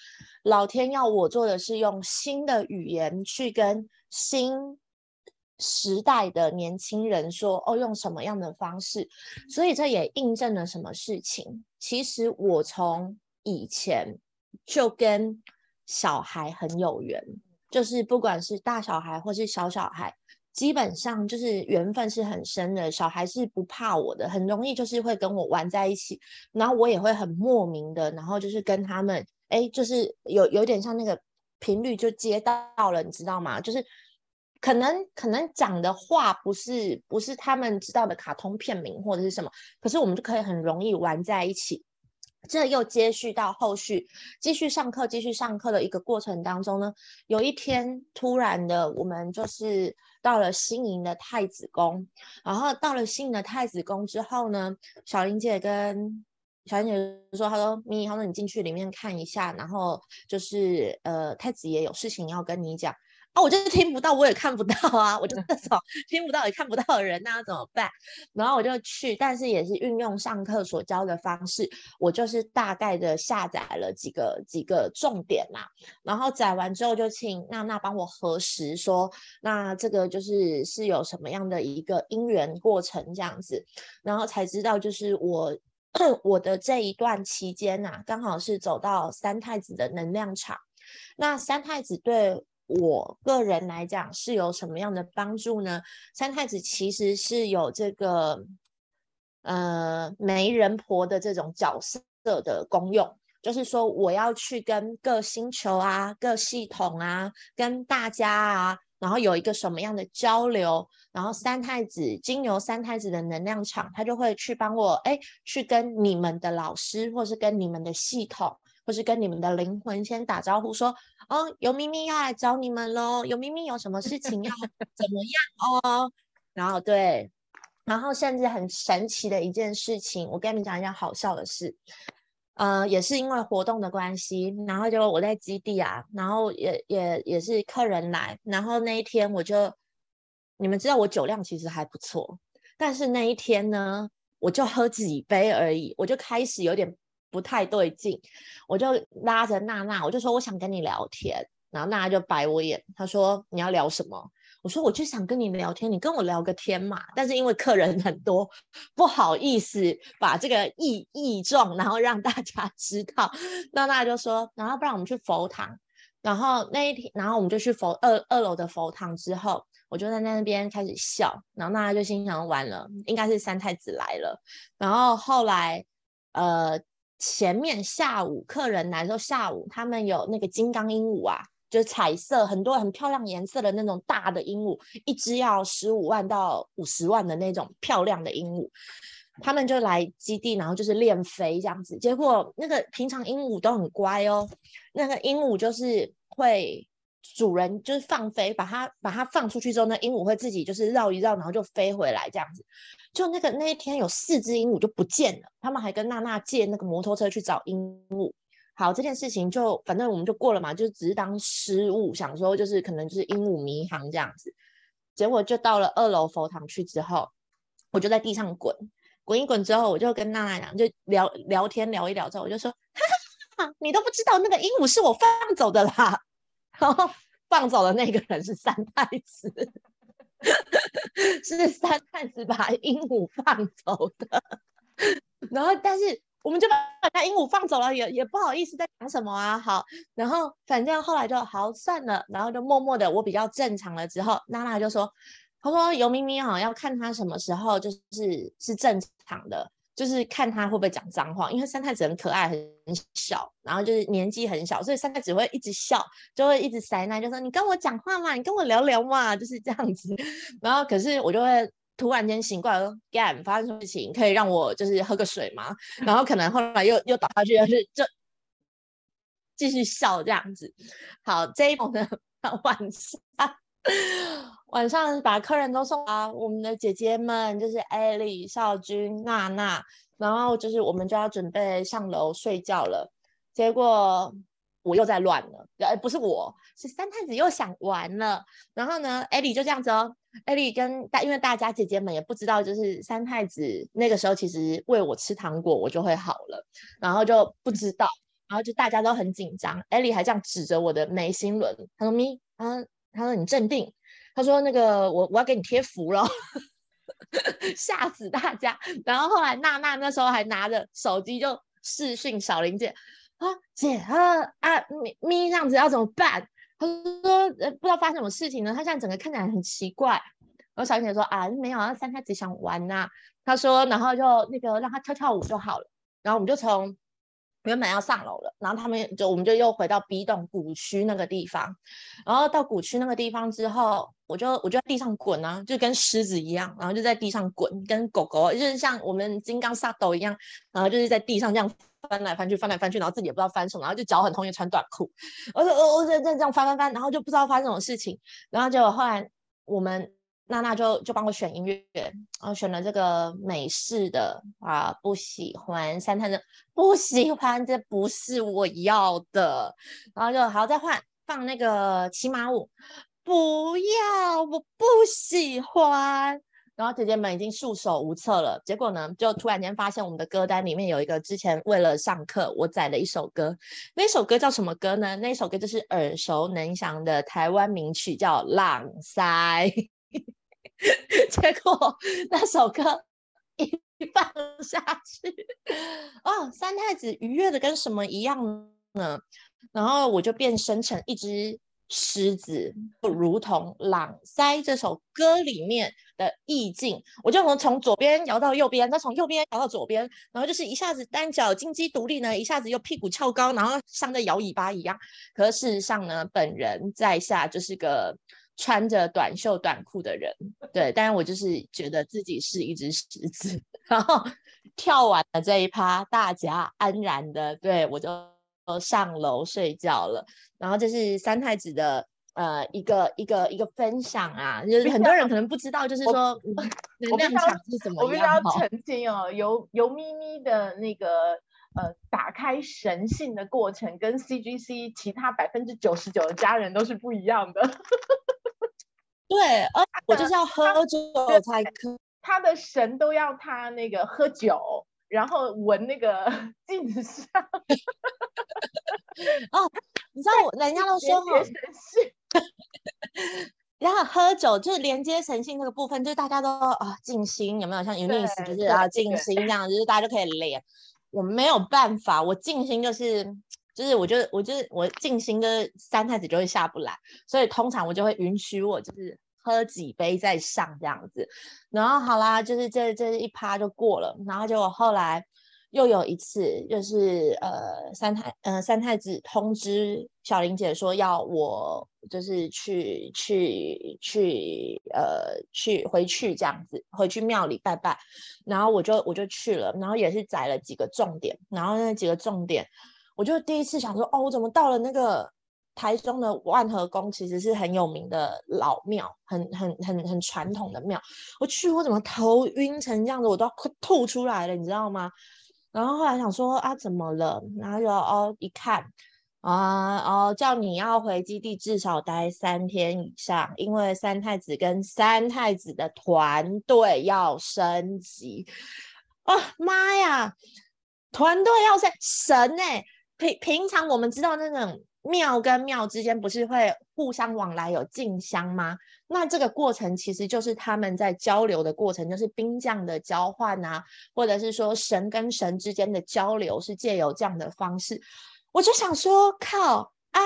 老天要我做的是用新的语言去跟新时代的年轻人说，哦，用什么样的方式？所以这也印证了什么事情？其实我从以前就跟小孩很有缘，就是不管是大小孩或是小小孩。基本上就是缘分是很深的，小孩是不怕我的，很容易就是会跟我玩在一起，然后我也会很莫名的，然后就是跟他们，哎，就是有有点像那个频率就接到了，你知道吗？就是可能可能讲的话不是不是他们知道的卡通片名或者是什么，可是我们就可以很容易玩在一起。这又接续到后续继续上课，继续上课的一个过程当中呢，有一天突然的，我们就是到了新营的太子宫，然后到了新的太子宫之后呢，小林姐跟小林姐说：“她说咪，她说你进去里面看一下，然后就是呃，太子爷有事情要跟你讲。”啊，我就是听不到，我也看不到啊，我就那种听不到也看不到的人，那要怎么办？然后我就去，但是也是运用上课所教的方式，我就是大概的下载了几个几个重点嘛，然后载完之后就请娜娜帮我核实，说那这个就是是有什么样的一个因缘过程这样子，然后才知道就是我 我的这一段期间呐，刚好是走到三太子的能量场，那三太子对。我个人来讲是有什么样的帮助呢？三太子其实是有这个呃媒人婆的这种角色的功用，就是说我要去跟各星球啊、各系统啊、跟大家啊，然后有一个什么样的交流，然后三太子经由三太子的能量场，他就会去帮我哎去跟你们的老师，或是跟你们的系统。或是跟你们的灵魂先打招呼，说：“哦，有咪咪要来找你们喽，有咪咪有什么事情要 怎么样哦？”然后对，然后甚至很神奇的一件事情，我跟你们讲一件好笑的事，呃，也是因为活动的关系，然后就我在基地啊，然后也也也是客人来，然后那一天我就，你们知道我酒量其实还不错，但是那一天呢，我就喝几杯而已，我就开始有点。不太对劲，我就拉着娜娜，我就说我想跟你聊天，然后娜娜就白我眼，她说你要聊什么？我说我就想跟你聊天，你跟我聊个天嘛。但是因为客人很多，不好意思把这个异异状，然后让大家 知道。娜娜就说，然后不然我们去佛堂，然后那一天，然后我们就去佛二二楼的佛堂之后，我就在那边开始笑，然后娜娜就心想完了，应该是三太子来了。然后后来，呃。前面下午客人来的时候，下午他们有那个金刚鹦鹉啊，就是彩色很多很漂亮颜色的那种大的鹦鹉，一只要十五万到五十万的那种漂亮的鹦鹉，他们就来基地，然后就是练飞这样子。结果那个平常鹦鹉都很乖哦，那个鹦鹉就是会主人就是放飞，把它把它放出去之后，那鹦鹉会自己就是绕一绕，然后就飞回来这样子。就那个那一天有四只鹦鹉就不见了，他们还跟娜娜借那个摩托车去找鹦鹉。好，这件事情就反正我们就过了嘛，就只是当失误，想说就是可能就是鹦鹉迷航这样子。结果就到了二楼佛堂去之后，我就在地上滚滚一滚之后，我就跟娜娜讲，就聊聊天聊一聊之后，我就说，哈哈，你都不知道那个鹦鹉是我放走的啦。然后放走的那个人是三太子，是三太子把鹦鹉放走的。然后，但是我们就把那鹦鹉放走了，也也不好意思再讲什么啊。好，然后反正后来就好算了，然后就默默的我比较正常了之后，娜娜就说，她说尤咪咪啊，要看他什么时候就是是正常的。就是看他会不会讲脏话，因为三太子很可爱很小，然后就是年纪很小，所以三太子会一直笑，就会一直塞奶，就说你跟我讲话嘛，你跟我聊聊嘛，就是这样子。然后可是我就会突然间醒过来说，Gam 发生什么事情，可以让我就是喝个水吗？然后可能后来又又倒下去，就是就继续笑这样子。好，这一幕呢晚上。晚上把客人都送啊，我们的姐姐们就是艾莉、少君、娜娜，然后就是我们就要准备上楼睡觉了。结果我又在乱了，呃，不是我，是三太子又想玩了。然后呢，艾莉就这样子哦，艾莉跟大，因为大家姐姐们也不知道，就是三太子那个时候其实喂我吃糖果，我就会好了，然后就不知道，然后就大家都很紧张。艾莉还这样指着我的眉心轮，他说：“咪，啊。”他说：“你镇定。”他说：“那个，我我要给你贴符了，吓死大家。”然后后来娜娜那时候还拿着手机就视讯小林姐啊，姐啊啊咪咪这样子要怎么办？他说：“呃，不知道发生什么事情呢？他现在整个看起来很奇怪。”然后小林姐说：“啊，没有啊，三太子想玩呐。”他说：“然后就那个让他跳跳舞就好了。”然后我们就从。原本要上楼了，然后他们就我们就又回到 B 栋古区那个地方，然后到古区那个地方之后，我就我就在地上滚啊，就跟狮子一样，然后就在地上滚，跟狗狗就是像我们金刚萨斗一样，然后就是在地上这样翻来翻去，翻来翻去，然后自己也不知道翻什么，然后就脚很痛，又穿短裤，我说我我在这样翻翻翻，然后就不知道发生什么事情，然后结果后来我们。娜娜就就帮我选音乐，然后选了这个美式的啊，不喜欢三太子，不喜欢，这不是我要的，然后就好再换放那个骑马舞，不要，我不喜欢。然后姐姐们已经束手无策了，结果呢，就突然间发现我们的歌单里面有一个之前为了上课我载了一首歌，那首歌叫什么歌呢？那首歌就是耳熟能详的台湾名曲，叫《浪塞》。结果那首歌一放下去，哦，三太子愉悦的跟什么一样呢？然后我就变身成一只狮子，不如同《朗塞》这首歌里面的意境。我就从从左边摇到右边，再从右边摇到左边，然后就是一下子单脚金鸡独立呢，一下子又屁股翘高，然后像在摇尾巴一样。可事实上呢，本人在下就是个。穿着短袖短裤的人，对，但是我就是觉得自己是一只狮子，然后 跳完了这一趴，大家安然的，对我就上楼睡觉了。然后这是三太子的呃一个一个一个分享啊，就是很多人可能不知道，就是说能量场是怎么样。我必须要澄清哦，由由咪咪的那个呃打开神性的过程，跟 C G C 其他百分之九十九的家人都是不一样的。对，呃，我就是要喝酒才可。他的神都要他那个喝酒，然后闻那个 镜子上。哦，你知道我人家都说哈，然后喝酒就是连接神性那个部分，就是大家都啊静心，有没有？像 Unis 就是啊静心这样，就是大家就可以连。我没有办法，我静心就是就是我就我就是我静心就是三太子就会下不来，所以通常我就会允许我就是。喝几杯再上这样子，然后好啦，就是这这一趴就过了，然后结果后来又有一次，就是呃三太呃三太子通知小玲姐说要我就是去去去呃去回去这样子，回去庙里拜拜，然后我就我就去了，然后也是载了几个重点，然后那几个重点，我就第一次想说哦，我怎么到了那个。台中的万和宫其实是很有名的老庙，很很很很传统的庙。我去，我怎么头晕成这样子，我都要快吐出来了，你知道吗？然后后来想说啊，怎么了？然后就哦一看啊哦，叫你要回基地至少待三天以上，因为三太子跟三太子的团队要升级。哦妈呀，团队要升神哎！平平常我们知道那种庙跟庙之间不是会互相往来有进香吗？那这个过程其实就是他们在交流的过程，就是兵将的交换啊，或者是说神跟神之间的交流是借由这样的方式。我就想说，靠啊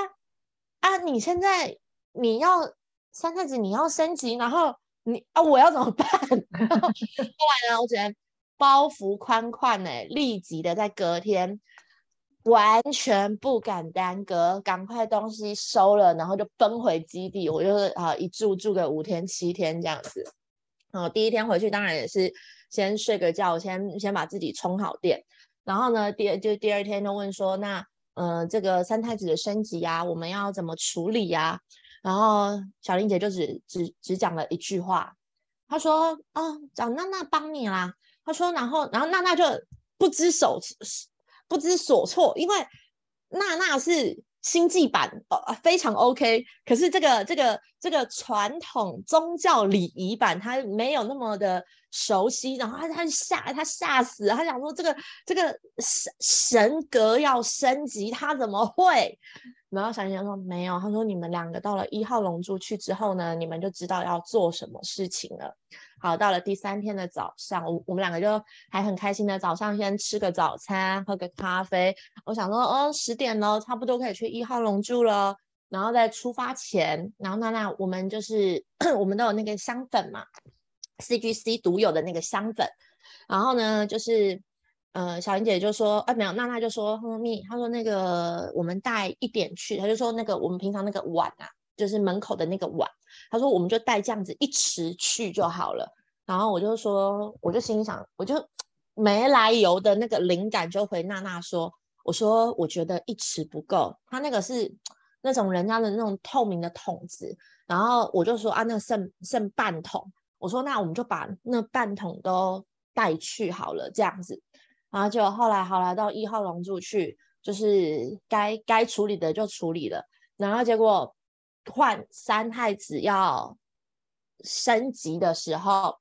啊！你现在你要三太子你要升级，然后你啊我要怎么办？后来呢，我只能包袱宽宽呢，立即的在隔天。完全不敢耽搁，赶快东西收了，然后就奔回基地。我就是啊，一住住个五天七天这样子。哦，第一天回去当然也是先睡个觉，先先把自己充好电。然后呢，第就第二天就问说，那嗯，这个三太子的升级啊，我们要怎么处理呀？然后小玲姐就只只只讲了一句话，她说哦，找娜娜帮你啦。她说，然后然后娜娜就不知手。不知所措，因为娜娜是星际版，呃，非常 OK。可是这个这个这个传统宗教礼仪版，他没有那么的熟悉，然后他他吓他吓死，他想说这个这个神神格要升级，他怎么会？然后小姐姐说没有，他说你们两个到了一号龙珠去之后呢，你们就知道要做什么事情了。好，到了第三天的早上，我我们两个就还很开心的早上先吃个早餐，喝个咖啡。我想说，哦，十点了，差不多可以去一号龙珠了。然后在出发前，然后娜娜我们就是 我们都有那个香粉嘛，CGC 独有的那个香粉。然后呢，就是。呃，小玲姐就说，哎，没有，娜娜就说，哼咪，她说那个我们带一点去，她就说那个我们平常那个碗啊，就是门口的那个碗，他说我们就带这样子一池去就好了。然后我就说，我就心想，我就没来由的那个灵感就回娜娜说，我说我觉得一池不够，他那个是那种人家的那种透明的桶子，然后我就说啊，那剩剩半桶，我说那我们就把那半桶都带去好了，这样子。然后就后来好来到一号龙柱去，就是该该处理的就处理了。然后结果换三太子要升级的时候，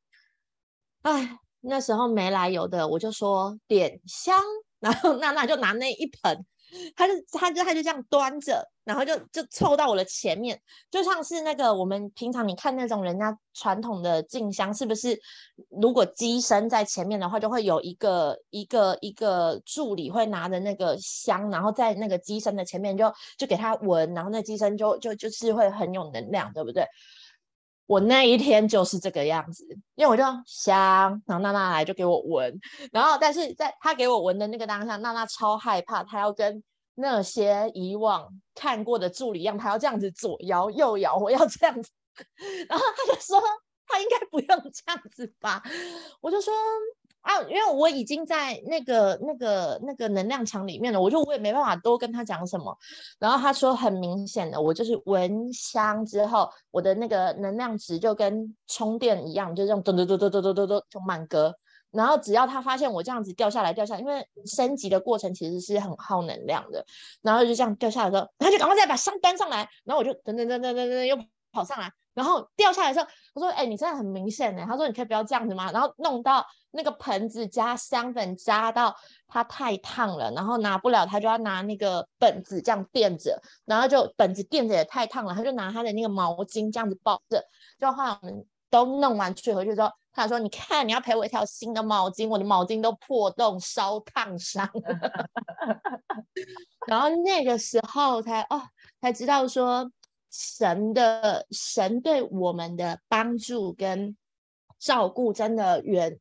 哎，那时候没来由的，我就说点香，然后娜娜就拿那一盆。他就他就他就这样端着，然后就就凑到我的前面，就像是那个我们平常你看那种人家传统的进香，是不是？如果机身在前面的话，就会有一个一个一个助理会拿着那个香，然后在那个机身的前面就就给他闻，然后那机身就就就是会很有能量，对不对？我那一天就是这个样子，因为我就香，然后娜娜来就给我闻，然后但是在她给我闻的那个当下，娜娜超害怕，她要跟那些以往看过的助理一样，她要这样子左摇右摇，我要这样子，然后她就说她应该不用这样子吧，我就说。啊，因为我已经在那个、那个、那个能量场里面了，我就我也没办法多跟他讲什么。然后他说很明显的，我就是闻香之后，我的那个能量值就跟充电一样，就这样咚咚咚咚咚咚咚咚就满格。然后只要他发现我这样子掉下来掉下来，因为升级的过程其实是很耗能量的，然后就这样掉下来之后，他就赶快再把香端上来，然后我就噔噔噔噔噔噔又跑上来。然后掉下来的时候，他说：“哎，你真的很明显呢。”他说：“你可以不要这样子吗？”然后弄到那个盆子加香粉加到它太烫了，然后拿不了，他就要拿那个本子这样垫着，然后就本子垫着也太烫了，他就拿他的那个毛巾这样子抱着。就后来我们都弄完去回去之后，他说：“你看，你要赔我一条新的毛巾，我的毛巾都破洞烧烫伤。”然后那个时候才哦才知道说。神的神对我们的帮助跟照顾，真的远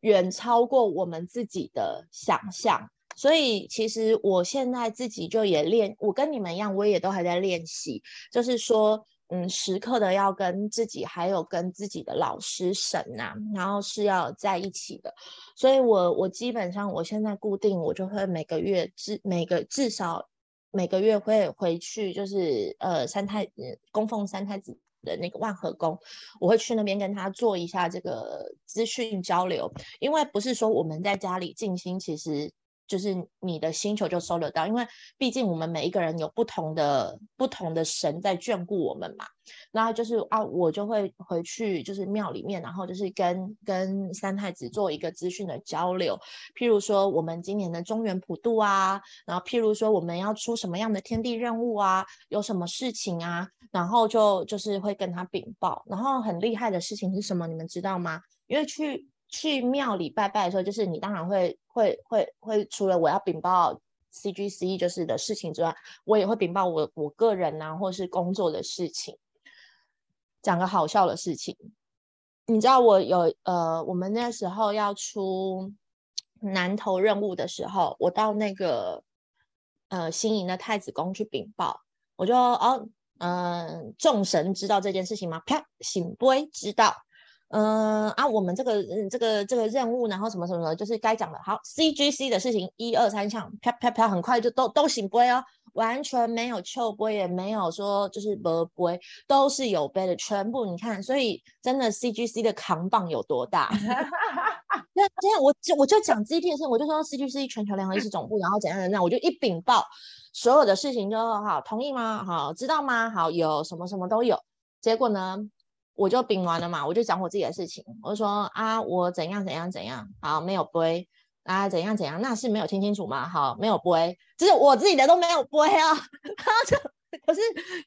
远超过我们自己的想象。所以，其实我现在自己就也练，我跟你们一样，我也都还在练习，就是说，嗯，时刻的要跟自己，还有跟自己的老师神呐，然后是要在一起的。所以我我基本上我现在固定，我就会每个月至每个至少。每个月会回去，就是呃三太供奉三太子的那个万和宫，我会去那边跟他做一下这个资讯交流，因为不是说我们在家里静心，其实。就是你的星球就收得到，因为毕竟我们每一个人有不同的不同的神在眷顾我们嘛。然后就是啊，我就会回去就是庙里面，然后就是跟跟三太子做一个资讯的交流。譬如说我们今年的中原普渡啊，然后譬如说我们要出什么样的天地任务啊，有什么事情啊，然后就就是会跟他禀报。然后很厉害的事情是什么？你们知道吗？因为去。去庙里拜拜的时候，就是你当然会会会会，除了我要禀报 C G C 就是的事情之外，我也会禀报我我个人呐，或是工作的事情。讲个好笑的事情，你知道我有呃，我们那时候要出南投任务的时候，我到那个呃新营的太子宫去禀报，我就哦嗯，众神知道这件事情吗？啪，醒杯知道。嗯啊，我们这个嗯这个这个任务，然后什么什么，就是该讲的。好，C G C 的事情，一二三项，啪啪啪，很快就都都醒杯哦，完全没有糗杯，也没有说就是不杯，都是有杯的，全部你看，所以真的 C G C 的扛棒有多大？那今天我就我就讲 G T 的事，我就说 C G C 全球联合意识总部，然后怎样怎样，我就一禀报所有的事情就好，同意吗？好，知道吗？好，有什么什么都有，结果呢？我就禀完了嘛，我就讲我自己的事情，我就说啊，我怎样怎样怎样，好没有背啊，怎样怎样，那是没有听清楚吗？好没有背，就是我自己的都没有背啊。然后就可是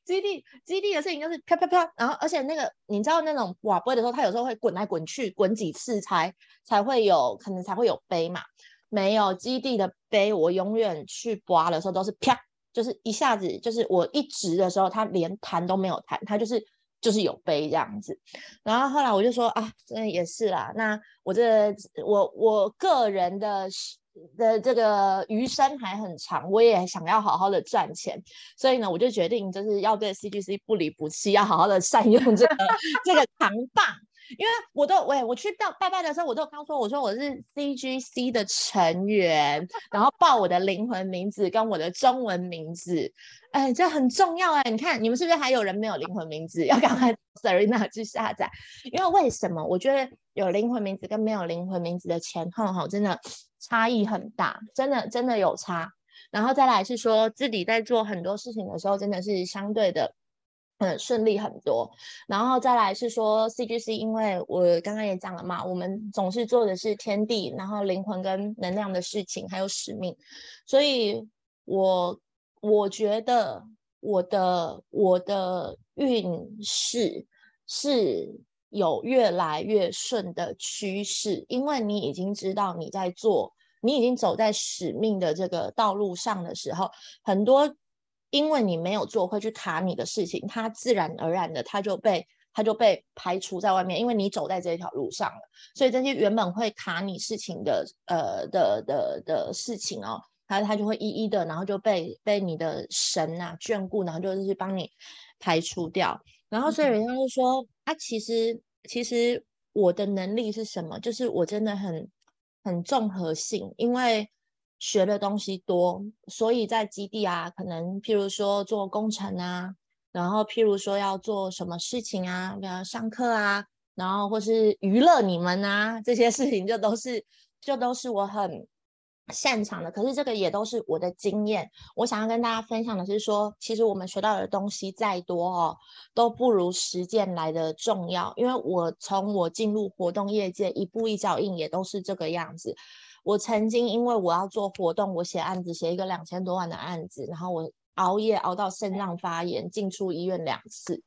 基地基地的事情就是飘飘飘，然后而且那个你知道那种瓦杯的时候，它有时候会滚来滚去，滚几次才才会有可能才会有杯嘛。没有基地的杯，我永远去刮的时候都是啪，就是一下子就是我一直的时候，它连弹都没有弹，它就是。就是有悲这样子，然后后来我就说啊，那也是啦。那我这我我个人的的这个余生还很长，我也想要好好的赚钱，所以呢，我就决定就是要对 CGC 不离不弃，要好好的善用这个 这个长棒。因为我都喂我去到拜拜的时候，我都刚说我说我是 C G C 的成员，然后报我的灵魂名字跟我的中文名字，哎，这很重要哎。你看你们是不是还有人没有灵魂名字？要赶快 Serena 去下载。因为为什么？我觉得有灵魂名字跟没有灵魂名字的前后哈，真的差异很大，真的真的有差。然后再来是说自己在做很多事情的时候，真的是相对的。嗯，顺利很多，然后再来是说 C G C，因为我刚刚也讲了嘛，我们总是做的是天地，然后灵魂跟能量的事情，还有使命，所以我我觉得我的我的运势是有越来越顺的趋势，因为你已经知道你在做，你已经走在使命的这个道路上的时候，很多。因为你没有做会去卡你的事情，它自然而然的它就被它就被排除在外面。因为你走在这条路上了，所以这些原本会卡你事情的呃的的的事情哦，它它就会一一的，然后就被被你的神呐眷顾，然后就是帮你排除掉。然后所以人家就说啊，其实其实我的能力是什么？就是我真的很很综合性，因为。学的东西多，所以在基地啊，可能譬如说做工程啊，然后譬如说要做什么事情啊，比如上课啊，然后或是娱乐你们啊，这些事情就都是就都是我很擅长的。可是这个也都是我的经验。我想要跟大家分享的是说，其实我们学到的东西再多哦，都不如实践来的重要。因为我从我进入活动业界，一步一脚印也都是这个样子。我曾经因为我要做活动，我写案子写一个两千多万的案子，然后我熬夜熬到肾脏发炎，进出医院两次，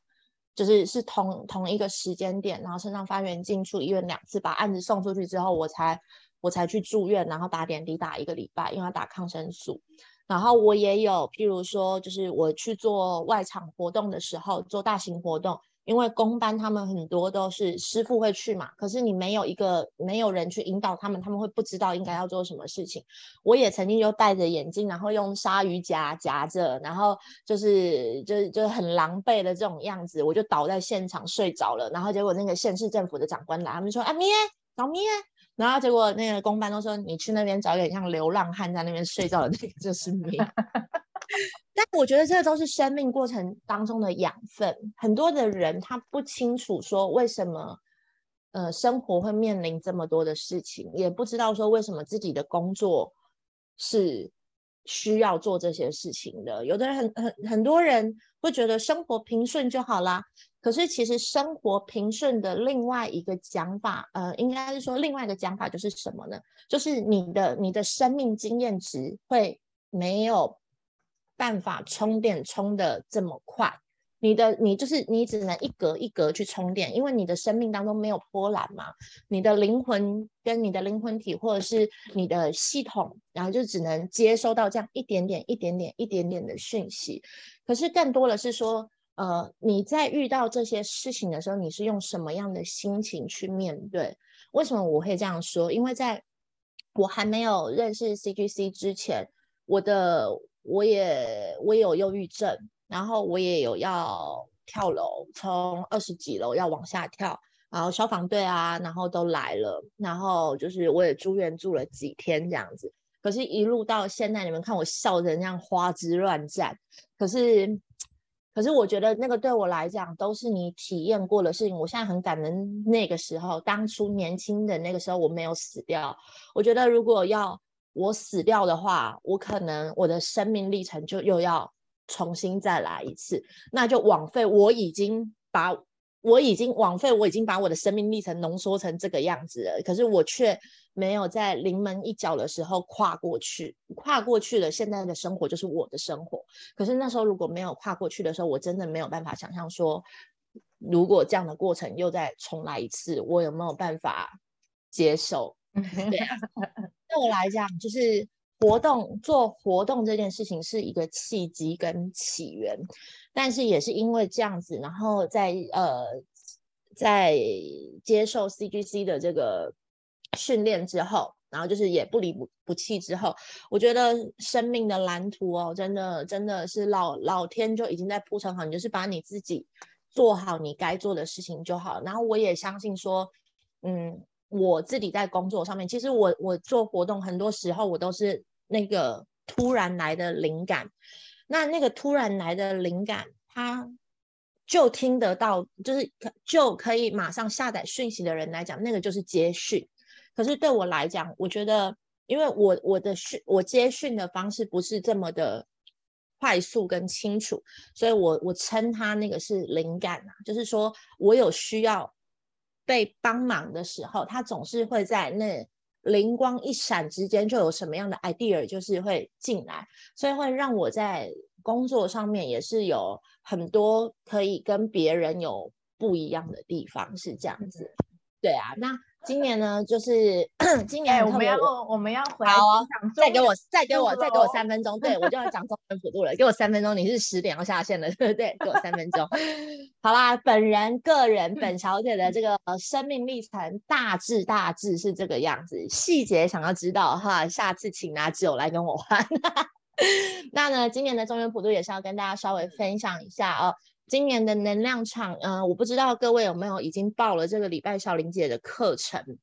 就是是同同一个时间点，然后肾脏发炎进出医院两次，把案子送出去之后，我才我才去住院，然后打点滴打一个礼拜，因为要打抗生素。然后我也有，譬如说，就是我去做外场活动的时候，做大型活动。因为公班他们很多都是师傅会去嘛，可是你没有一个没有人去引导他们，他们会不知道应该要做什么事情。我也曾经就戴着眼镜，然后用鲨鱼夹夹着，然后就是就就很狼狈的这种样子，我就倒在现场睡着了。然后结果那个县市政府的长官来，他们说啊咩找咩，然后结果那个公班都说你去那边找一点像流浪汉在那边睡觉的那个就是咩。但我觉得这都是生命过程当中的养分。很多的人他不清楚说为什么，呃，生活会面临这么多的事情，也不知道说为什么自己的工作是需要做这些事情的。有的人很很很多人会觉得生活平顺就好啦。可是其实生活平顺的另外一个讲法，呃，应该是说另外一个讲法就是什么呢？就是你的你的生命经验值会没有。办法充电充的这么快，你的你就是你只能一格一格去充电，因为你的生命当中没有波澜嘛，你的灵魂跟你的灵魂体或者是你的系统，然后就只能接收到这样一点点、一点点、一点点的讯息。可是更多的是说，呃，你在遇到这些事情的时候，你是用什么样的心情去面对？为什么我会这样说？因为在我还没有认识 CGC 之前，我的。我也我也有忧郁症，然后我也有要跳楼，从二十几楼要往下跳，然后消防队啊，然后都来了，然后就是我也住院住了几天这样子。可是，一路到现在，你们看我笑得那样花枝乱颤，可是，可是我觉得那个对我来讲都是你体验过的事情。我现在很感恩那个时候，当初年轻的那个时候我没有死掉。我觉得如果要。我死掉的话，我可能我的生命历程就又要重新再来一次，那就枉费我已经把我已经枉费我已经把我的生命历程浓缩成这个样子了。可是我却没有在临门一脚的时候跨过去，跨过去了，现在的生活就是我的生活。可是那时候如果没有跨过去的时候，我真的没有办法想象说，如果这样的过程又再重来一次，我有没有办法接受？对啊，对我来讲，就是活动做活动这件事情是一个契机跟起源，但是也是因为这样子，然后在呃在接受 CGC 的这个训练之后，然后就是也不离不不弃之后，我觉得生命的蓝图哦，真的真的是老老天就已经在铺成好，你就是把你自己做好你该做的事情就好。然后我也相信说，嗯。我自己在工作上面，其实我我做活动很多时候我都是那个突然来的灵感，那那个突然来的灵感，他就听得到，就是可就可以马上下载讯息的人来讲，那个就是接讯。可是对我来讲，我觉得，因为我我的讯我接讯的方式不是这么的快速跟清楚，所以我我称它那个是灵感啊，就是说我有需要。被帮忙的时候，他总是会在那灵光一闪之间，就有什么样的 idea 就是会进来，所以会让我在工作上面也是有很多可以跟别人有不一样的地方，是这样子。对啊，那。今年呢，就是 今年我们要我们要回好哦，再给我再给我再给我三分钟，对我就要讲中文普渡了，给我三分钟，你是十点要下线了，对不对？给我三分钟，好啦，本人个人本小姐的这个生命历程大致大致是这个样子，细节想要知道哈，下次请拿酒来跟我换。那呢，今年的中原普渡也是要跟大家稍微分享一下哦。今年的能量场，呃，我不知道各位有没有已经报了这个礼拜小林姐的课程，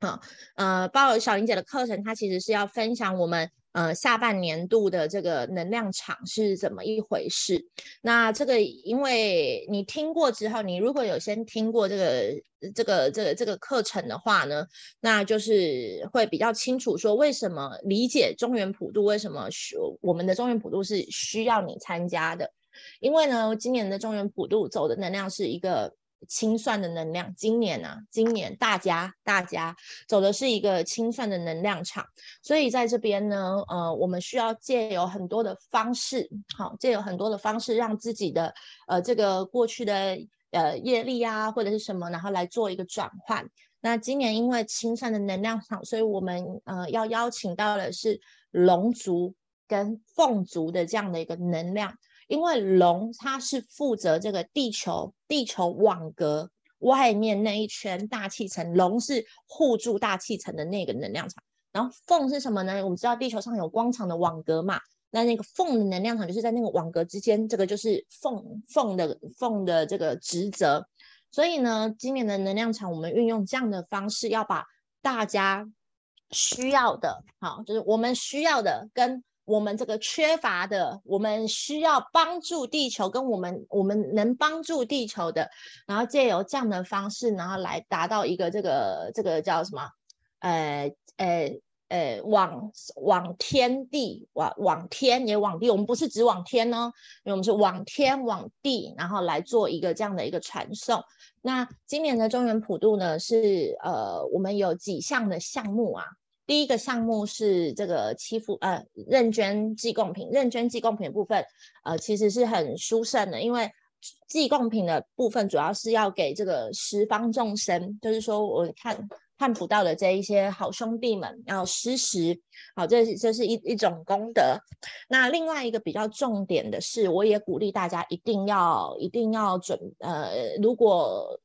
啊，呃，报了小林姐的课程，她其实是要分享我们呃下半年度的这个能量场是怎么一回事。那这个，因为你听过之后，你如果有先听过这个这个这个这个课程的话呢，那就是会比较清楚说为什么理解中原普渡，为什么需我们的中原普渡是需要你参加的。因为呢，今年的中原普渡走的能量是一个清算的能量。今年啊，今年大家大家走的是一个清算的能量场，所以在这边呢，呃，我们需要借有很多的方式，好，借有很多的方式，让自己的呃这个过去的呃业力啊，或者是什么，然后来做一个转换。那今年因为清算的能量场，所以我们呃要邀请到的是龙族跟凤族的这样的一个能量。因为龙它是负责这个地球地球网格外面那一圈大气层，龙是护住大气层的那个能量场。然后凤是什么呢？我们知道地球上有光场的网格嘛，那那个凤的能量场就是在那个网格之间，这个就是凤凤的凤的这个职责。所以呢，今年的能量场我们运用这样的方式，要把大家需要的，好，就是我们需要的跟。我们这个缺乏的，我们需要帮助地球，跟我们我们能帮助地球的，然后借由这样的方式，然后来达到一个这个这个叫什么？呃呃呃，往往天地，往往天也往地，我们不是只往天哦，因为我们是往天往地，然后来做一个这样的一个传送。那今年的中原普渡呢，是呃，我们有几项的项目啊。第一个项目是这个祈福呃认捐寄贡品，认捐寄贡品的部分，呃其实是很殊胜的，因为寄贡品的部分主要是要给这个十方众生，就是说我看看不到的这一些好兄弟们要施食，好，这这是一一种功德。那另外一个比较重点的是，我也鼓励大家一定要一定要准呃，如果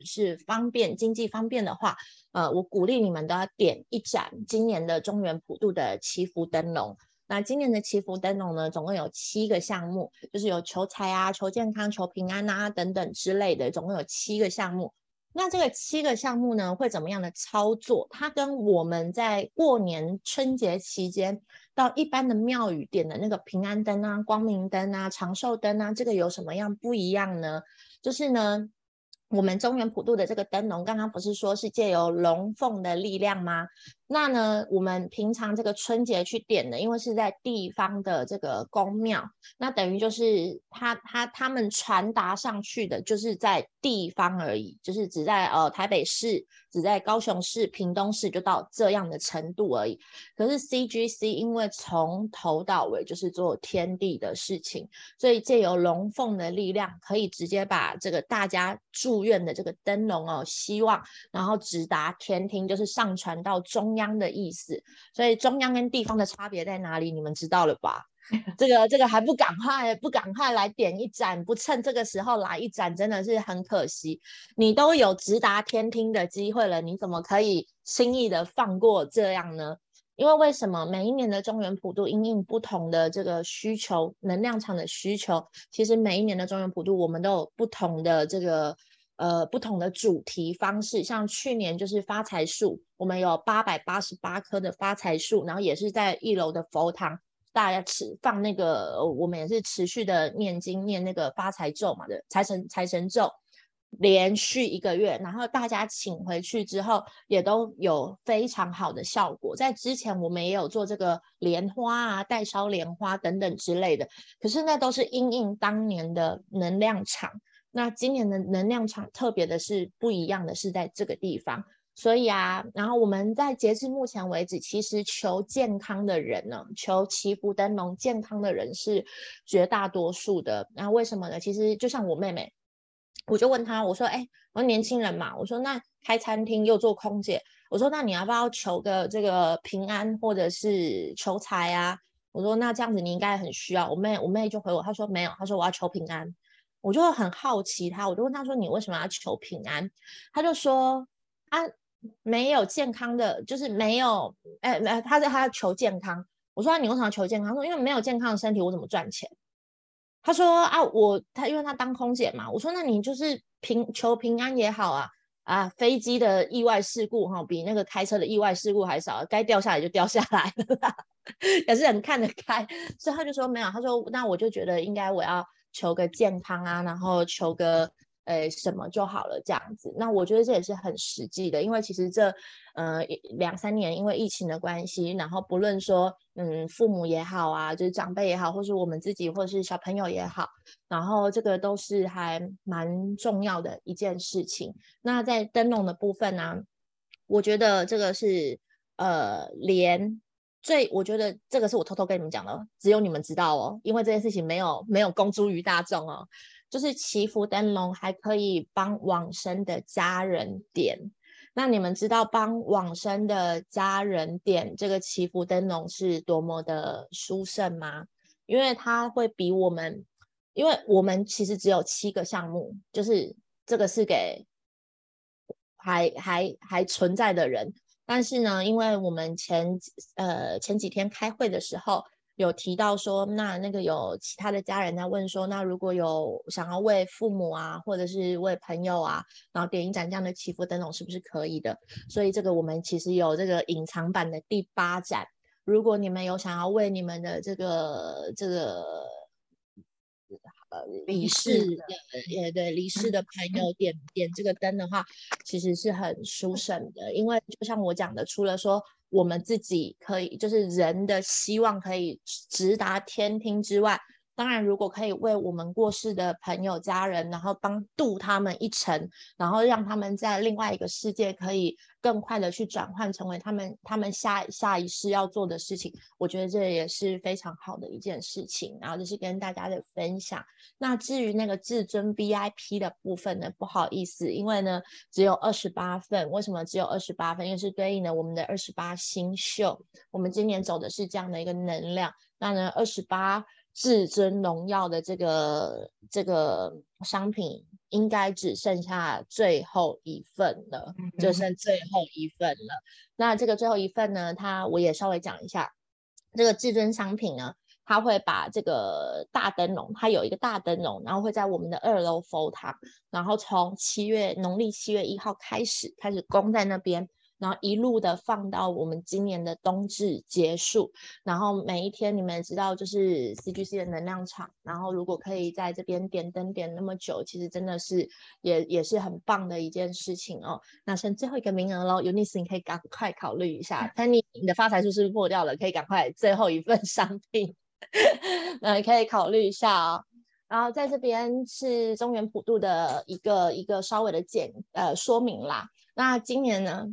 是方便经济方便的话。呃，我鼓励你们都要点一盏今年的中原普渡的祈福灯笼。那今年的祈福灯笼呢，总共有七个项目，就是有求财啊、求健康、求平安啊等等之类的，总共有七个项目。那这个七个项目呢，会怎么样的操作？它跟我们在过年春节期间到一般的庙宇点的那个平安灯啊、光明灯啊、长寿灯啊，这个有什么样不一样呢？就是呢。我们中原普渡的这个灯笼，刚刚不是说是借由龙凤的力量吗？那呢，我们平常这个春节去点的，因为是在地方的这个宫庙，那等于就是他他他们传达上去的，就是在地方而已，就是只在呃台北市。只在高雄市、屏东市就到这样的程度而已。可是 CGC 因为从头到尾就是做天地的事情，所以借由龙凤的力量，可以直接把这个大家祝愿的这个灯笼哦，希望然后直达天庭，就是上传到中央的意思。所以中央跟地方的差别在哪里？你们知道了吧？这个这个还不赶快不赶快来点一盏，不趁这个时候来一盏，真的是很可惜。你都有直达天听的机会了，你怎么可以轻易的放过这样呢？因为为什么每一年的中原普渡因应不同的这个需求，能量场的需求，其实每一年的中原普渡我们都有不同的这个呃不同的主题方式。像去年就是发财树，我们有八百八十八棵的发财树，然后也是在一楼的佛堂。大家持放那个，我们也是持续的念经念那个发财咒嘛的财神财神咒，连续一个月，然后大家请回去之后也都有非常好的效果。在之前我们也有做这个莲花啊、代烧莲花等等之类的，可是那都是因应当年的能量场。那今年的能量场特别的是不一样的是在这个地方。所以啊，然后我们在截至目前为止，其实求健康的人呢，求祈福灯笼健康的人是绝大多数的。那为什么呢？其实就像我妹妹，我就问她，我说：“哎，我说年轻人嘛，我说那开餐厅又做空姐，我说那你要不要求个这个平安或者是求财啊？我说那这样子你应该很需要。我妹我妹就回我，她说没有，她说我要求平安。我就很好奇他，我就问他说你为什么要求平安？他就说啊。没有健康的，就是没有，哎，没，他是他要求健康。我说你为什么要求健康？说因为没有健康的身体，我怎么赚钱？他说啊，我他因为他当空姐嘛。我说那你就是平求平安也好啊，啊，飞机的意外事故哈，比那个开车的意外事故还少，该掉下来就掉下来了，也是很看得开。所以他就说没有，他说那我就觉得应该我要求个健康啊，然后求个。呃，什么就好了，这样子。那我觉得这也是很实际的，因为其实这呃两三年因为疫情的关系，然后不论说嗯父母也好啊，就是长辈也好，或是我们自己，或是小朋友也好，然后这个都是还蛮重要的一件事情。那在灯笼的部分呢，我觉得这个是呃连最，我觉得这个是我偷偷跟你们讲的，只有你们知道哦，因为这件事情没有没有公诸于大众哦。就是祈福灯笼还可以帮往生的家人点，那你们知道帮往生的家人点这个祈福灯笼是多么的殊胜吗？因为它会比我们，因为我们其实只有七个项目，就是这个是给还还还存在的人，但是呢，因为我们前呃前几天开会的时候。有提到说，那那个有其他的家人在问说，那如果有想要为父母啊，或者是为朋友啊，然后点一盏这样的祈福灯笼，是不是可以的？所以这个我们其实有这个隐藏版的第八盏，如果你们有想要为你们的这个这个呃离世的也对离世的朋友点点这个灯的话，其实是很殊胜的，因为就像我讲的，除了说我们自己可以就是人的希望可以直达天听之外。当然，如果可以为我们过世的朋友、家人，然后帮渡他们一程，然后让他们在另外一个世界可以更快的去转换成为他们他们下下一世要做的事情，我觉得这也是非常好的一件事情。然后就是跟大家的分享。那至于那个至尊 VIP 的部分呢，不好意思，因为呢只有二十八份。为什么只有二十八份？因为是对应的我们的二十八星宿。我们今年走的是这样的一个能量。那呢二十八。至尊荣耀的这个这个商品应该只剩下最后一份了，就剩最后一份了。那这个最后一份呢，它我也稍微讲一下，这个至尊商品呢，它会把这个大灯笼，它有一个大灯笼，然后会在我们的二楼佛堂，然后从七月农历七月一号开始开始供在那边。然后一路的放到我们今年的冬至结束，然后每一天你们知道就是 CGC 的能量场，然后如果可以在这边点灯点那么久，其实真的是也也是很棒的一件事情哦。那剩最后一个名额喽，Unis 你可以赶快考虑一下。Penny 你的发财树是不是破掉了？可以赶快最后一份商品，那可以考虑一下哦。然后在这边是中原普渡的一个一个稍微的简呃说明啦。那今年呢？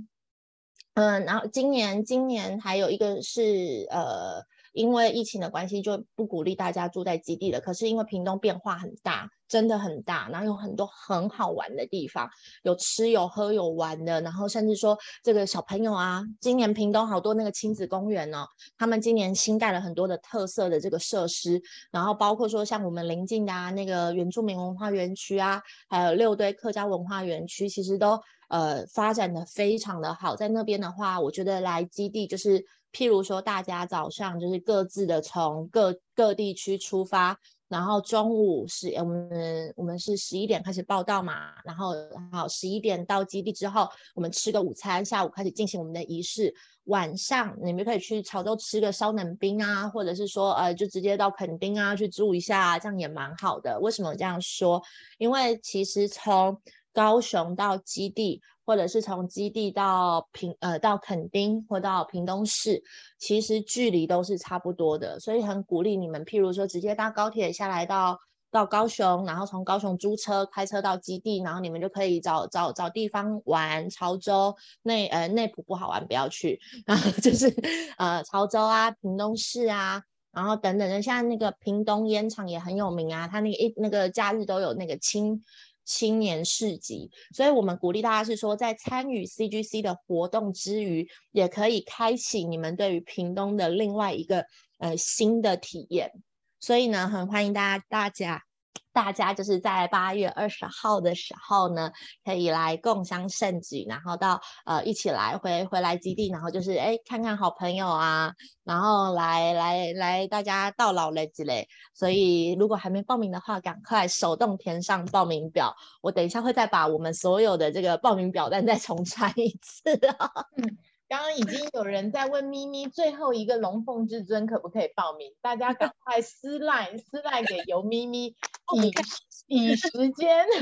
嗯，然后今年今年还有一个是呃，因为疫情的关系，就不鼓励大家住在基地了。可是因为屏东变化很大，真的很大，然后有很多很好玩的地方，有吃有喝有玩的，然后甚至说这个小朋友啊，今年屏东好多那个亲子公园哦，他们今年新盖了很多的特色的这个设施，然后包括说像我们邻近的啊那个原住民文化园区啊，还有六堆客家文化园区，其实都。呃，发展的非常的好，在那边的话，我觉得来基地就是，譬如说大家早上就是各自的从各各地区出发，然后中午是我们我们是十一点开始报道嘛，然后好十一点到基地之后，我们吃个午餐，下午开始进行我们的仪式，晚上你们可以去潮州吃个烧冷冰啊，或者是说呃就直接到垦丁啊去住一下，这样也蛮好的。为什么这样说？因为其实从高雄到基地，或者是从基地到平呃到垦丁或到屏东市，其实距离都是差不多的，所以很鼓励你们，譬如说直接搭高铁下来到到高雄，然后从高雄租车开车到基地，然后你们就可以找找找地方玩。潮州内呃内埔不好玩，不要去，然后就是呃潮州啊、屏东市啊，然后等等的，像那个屏东烟厂也很有名啊，它那个一那个假日都有那个清。青年市集，所以我们鼓励大家是说，在参与 CGC 的活动之余，也可以开启你们对于屏东的另外一个呃新的体验。所以呢，很欢迎大家大家。大家就是在八月二十号的时候呢，可以来共襄盛举，然后到呃一起来回回来基地，然后就是哎看看好朋友啊，然后来来来大家到老了之类。所以如果还没报名的话，赶快手动填上报名表。我等一下会再把我们所有的这个报名表单再重 传一次啊。刚刚已经有人在问咪咪最后一个龙凤至尊可不可以报名？大家赶快私赖 私赖给尤咪咪，以以时间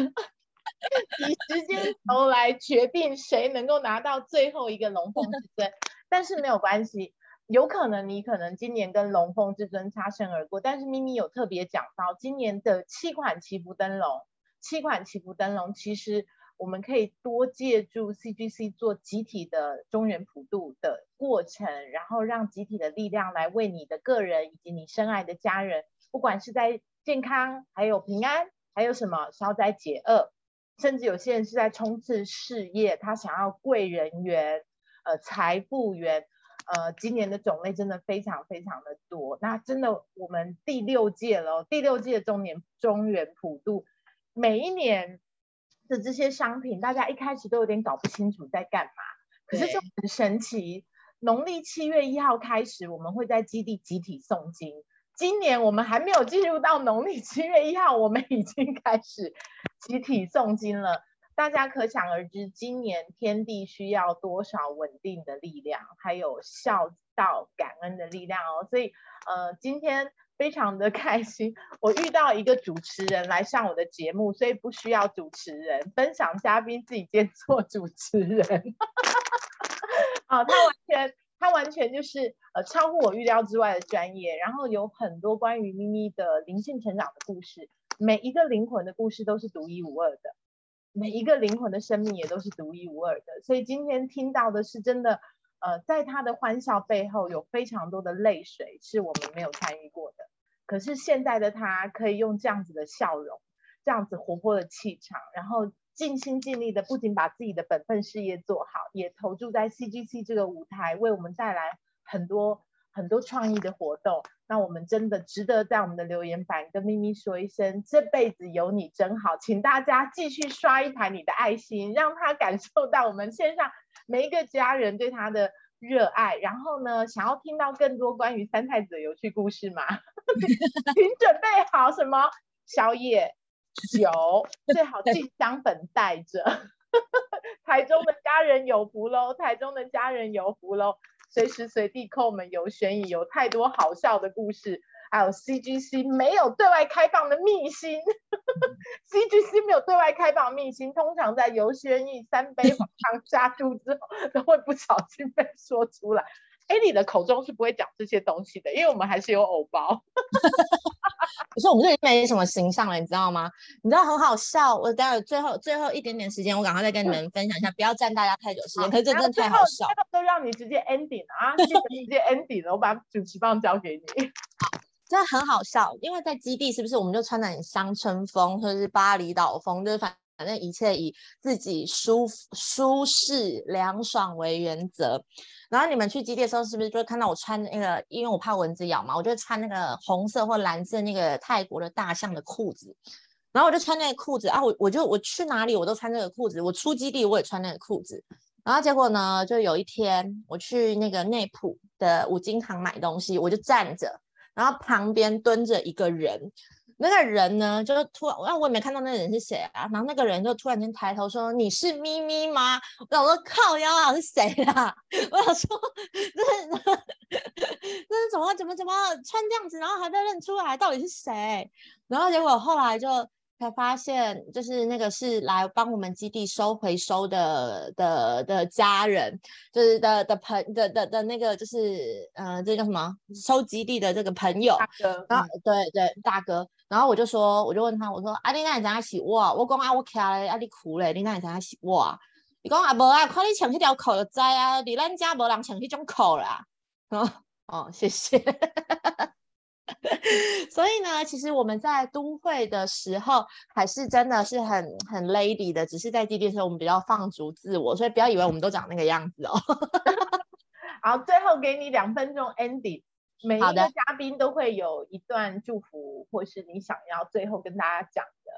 以时间轴来决定谁能够拿到最后一个龙凤至尊。但是没有关系，有可能你可能今年跟龙凤至尊擦身而过，但是咪咪有特别讲到今年的七款祈福灯笼，七款祈福灯笼其实。我们可以多借助 CGC 做集体的中原普渡的过程，然后让集体的力量来为你的个人以及你深爱的家人，不管是在健康、还有平安、还有什么消灾解厄，甚至有些人是在冲刺事业，他想要贵人缘、呃财富缘，呃，今年的种类真的非常非常的多。那真的，我们第六届了，第六届中年中原普渡，每一年。的这些商品，大家一开始都有点搞不清楚在干嘛，可是就很神奇。农历七月一号开始，我们会在基地集体诵经。今年我们还没有进入到农历七月一号，我们已经开始集体诵经了。大家可想而知，今年天地需要多少稳定的力量，还有孝道感恩的力量哦。所以，呃，今天非常的开心，我遇到一个主持人来上我的节目，所以不需要主持人分享，嘉宾自己兼做主持人。啊，他完全，他完全就是呃超乎我预料之外的专业，然后有很多关于咪咪的灵性成长的故事，每一个灵魂的故事都是独一无二的，每一个灵魂的生命也都是独一无二的，所以今天听到的是真的，呃，在他的欢笑背后有非常多的泪水是我们没有参与过的，可是现在的他可以用这样子的笑容，这样子活泼的气场，然后。尽心尽力的，不仅把自己的本分事业做好，也投注在 CGC 这个舞台，为我们带来很多很多创意的活动。那我们真的值得在我们的留言板跟咪咪说一声：这辈子有你真好，请大家继续刷一排你的爱心，让他感受到我们线上每一个家人对他的热爱。然后呢，想要听到更多关于三太子的有趣故事吗？请准备好什么宵夜？酒最好进香粉带着，台中的家人有福喽！台中的家人有福喽！随时随地扣我们游悬疑，有太多好笑的故事，还有 CGC 没有对外开放的秘辛，CGC 没有对外开放秘辛，通常在游轩逸三杯黄汤下肚之后，都会不小心被说出来。艾莉的口中是不会讲这些东西的，因为我们还是有藕包。可是我们这里没什么形象了，你知道吗？你知道很好笑。我待会最后最后一点点时间，我赶快再跟你们分享一下，不要占大家太久时间。可是这真的太好笑，都让你直接 ending 啊，直接 ending 了。我把主持棒交给你。好，真的很好笑，因为在基地是不是我们就穿的很乡村风，或者是巴厘岛风，就是反反正一切以自己舒舒适凉爽为原则。然后你们去基地的时候，是不是就会看到我穿那个？因为我怕蚊子咬嘛，我就穿那个红色或蓝色那个泰国的大象的裤子。然后我就穿那个裤子啊，我我就我去哪里我都穿这个裤子。我出基地我也穿那个裤子。然后结果呢，就有一天我去那个内埔的五金行买东西，我就站着，然后旁边蹲着一个人。那个人呢，就突然，我也没看到那个人是谁啊。然后那个人就突然间抬头说：“你是咪咪吗？”我想说：“靠腰啊，是谁啊？” 我想说：“这是这是怎么怎么怎么穿这样子，然后还被认出来，到底是谁？”然后结果后来就。才发现，就是那个是来帮我们基地收回收的的的家人，就是的的朋的的的那个，就是呃，这叫什么？收基地的这个朋友。大哥。然后对对，大哥。然后我就说，我就问他，我说：“阿你那你怎样洗哇？”我讲啊，我徛咧，阿你哭咧，你那你怎样洗哇？你讲啊，无啊，看你穿迄条裤就知啊，伫咱家无人穿迄种裤啦。哦 哦，谢谢。所以呢，其实我们在都会的时候，还是真的是很很 lady 的，只是在基地的时候，我们比较放逐自我，所以不要以为我们都长那个样子哦。好，最后给你两分钟 ending，每一个嘉宾都会有一段祝福，或是你想要最后跟大家讲的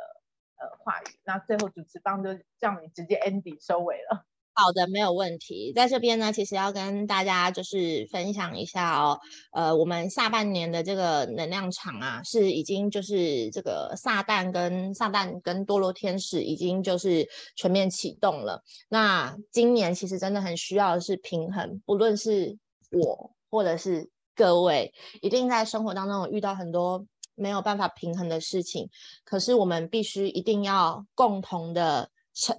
呃话语，那最后主持方就让你直接 ending 收尾了。好的，没有问题。在这边呢，其实要跟大家就是分享一下哦，呃，我们下半年的这个能量场啊，是已经就是这个撒旦跟撒旦跟堕落天使已经就是全面启动了。那今年其实真的很需要的是平衡，不论是我或者是各位，一定在生活当中遇到很多没有办法平衡的事情，可是我们必须一定要共同的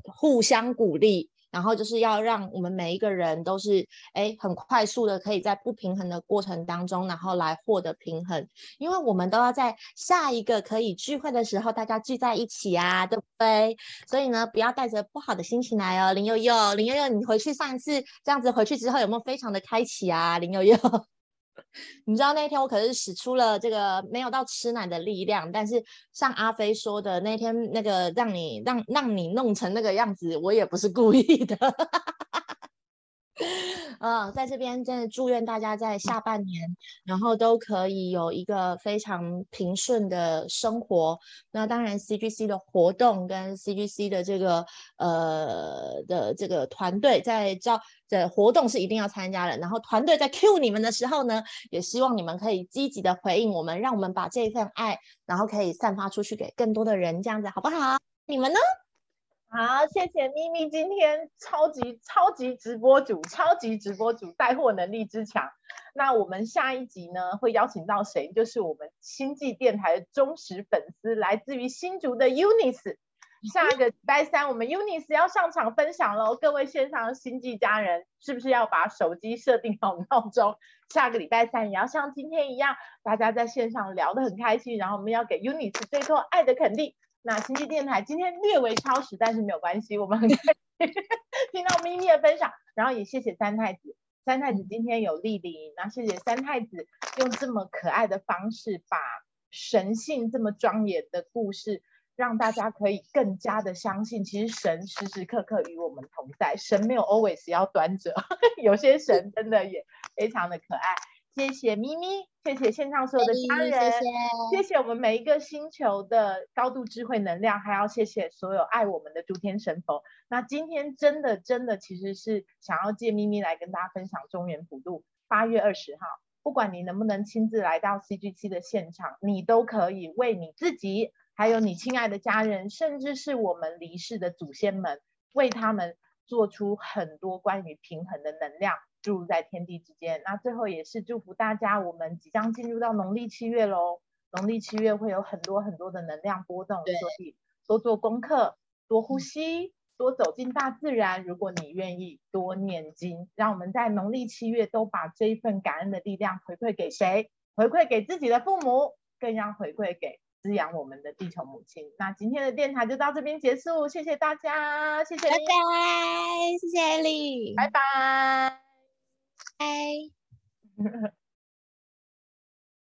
互相鼓励。然后就是要让我们每一个人都是哎，很快速的可以在不平衡的过程当中，然后来获得平衡，因为我们都要在下一个可以聚会的时候，大家聚在一起啊，对不对？所以呢，不要带着不好的心情来哦，林悠悠，林悠悠，你回去上一次这样子回去之后，有没有非常的开启啊，林悠悠？你知道那天我可是使出了这个没有到吃奶的力量，但是像阿飞说的那天那个让你让让你弄成那个样子，我也不是故意的。嗯，在这边真的祝愿大家在下半年，然后都可以有一个非常平顺的生活。那当然，CGC 的活动跟 CGC 的这个呃的这个团队在招的活动是一定要参加的。然后团队在 Q 你们的时候呢，也希望你们可以积极的回应我们，让我们把这份爱，然后可以散发出去给更多的人，这样子好不好？你们呢？好，谢谢咪咪今天超级超级直播主，超级直播主带货能力之强。那我们下一集呢会邀请到谁？就是我们星际电台的忠实粉丝，来自于新竹的 Unis。下个礼拜三我们 Unis 要上场分享喽，各位线上星际家人，是不是要把手机设定好闹钟？下个礼拜三也要像今天一样，大家在线上聊得很开心，然后我们要给 Unis 最多爱的肯定。那星际电台今天略微超时，但是没有关系，我们很开心听到咪咪的分享，然后也谢谢三太子，三太子今天有莅临，那谢谢三太子用这么可爱的方式，把神性这么庄严的故事，让大家可以更加的相信，其实神时时刻刻与我们同在，神没有 always 要端着，有些神真的也非常的可爱。谢谢咪咪，谢谢线上所有的家人，谢谢谢谢我们每一个星球的高度智慧能量，还要谢谢所有爱我们的诸天神佛。那今天真的真的其实是想要借咪咪来跟大家分享中原普渡八月二十号，不管你能不能亲自来到 CG 七的现场，你都可以为你自己，还有你亲爱的家人，甚至是我们离世的祖先们，为他们做出很多关于平衡的能量。注入在天地之间。那最后也是祝福大家，我们即将进入到农历七月喽。农历七月会有很多很多的能量波动，所以多做功课，多呼吸，多走进大自然。如果你愿意，多念经，让我们在农历七月都把这一份感恩的力量回馈给谁？回馈给自己的父母，更要回馈给滋养我们的地球母亲。那今天的电台就到这边结束，谢谢大家，谢谢拜，拜，谢谢艾丽，拜拜。拜。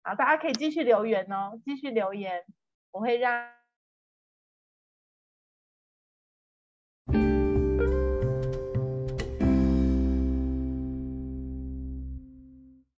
好，大家可以继续留言哦，继续留言，我会让。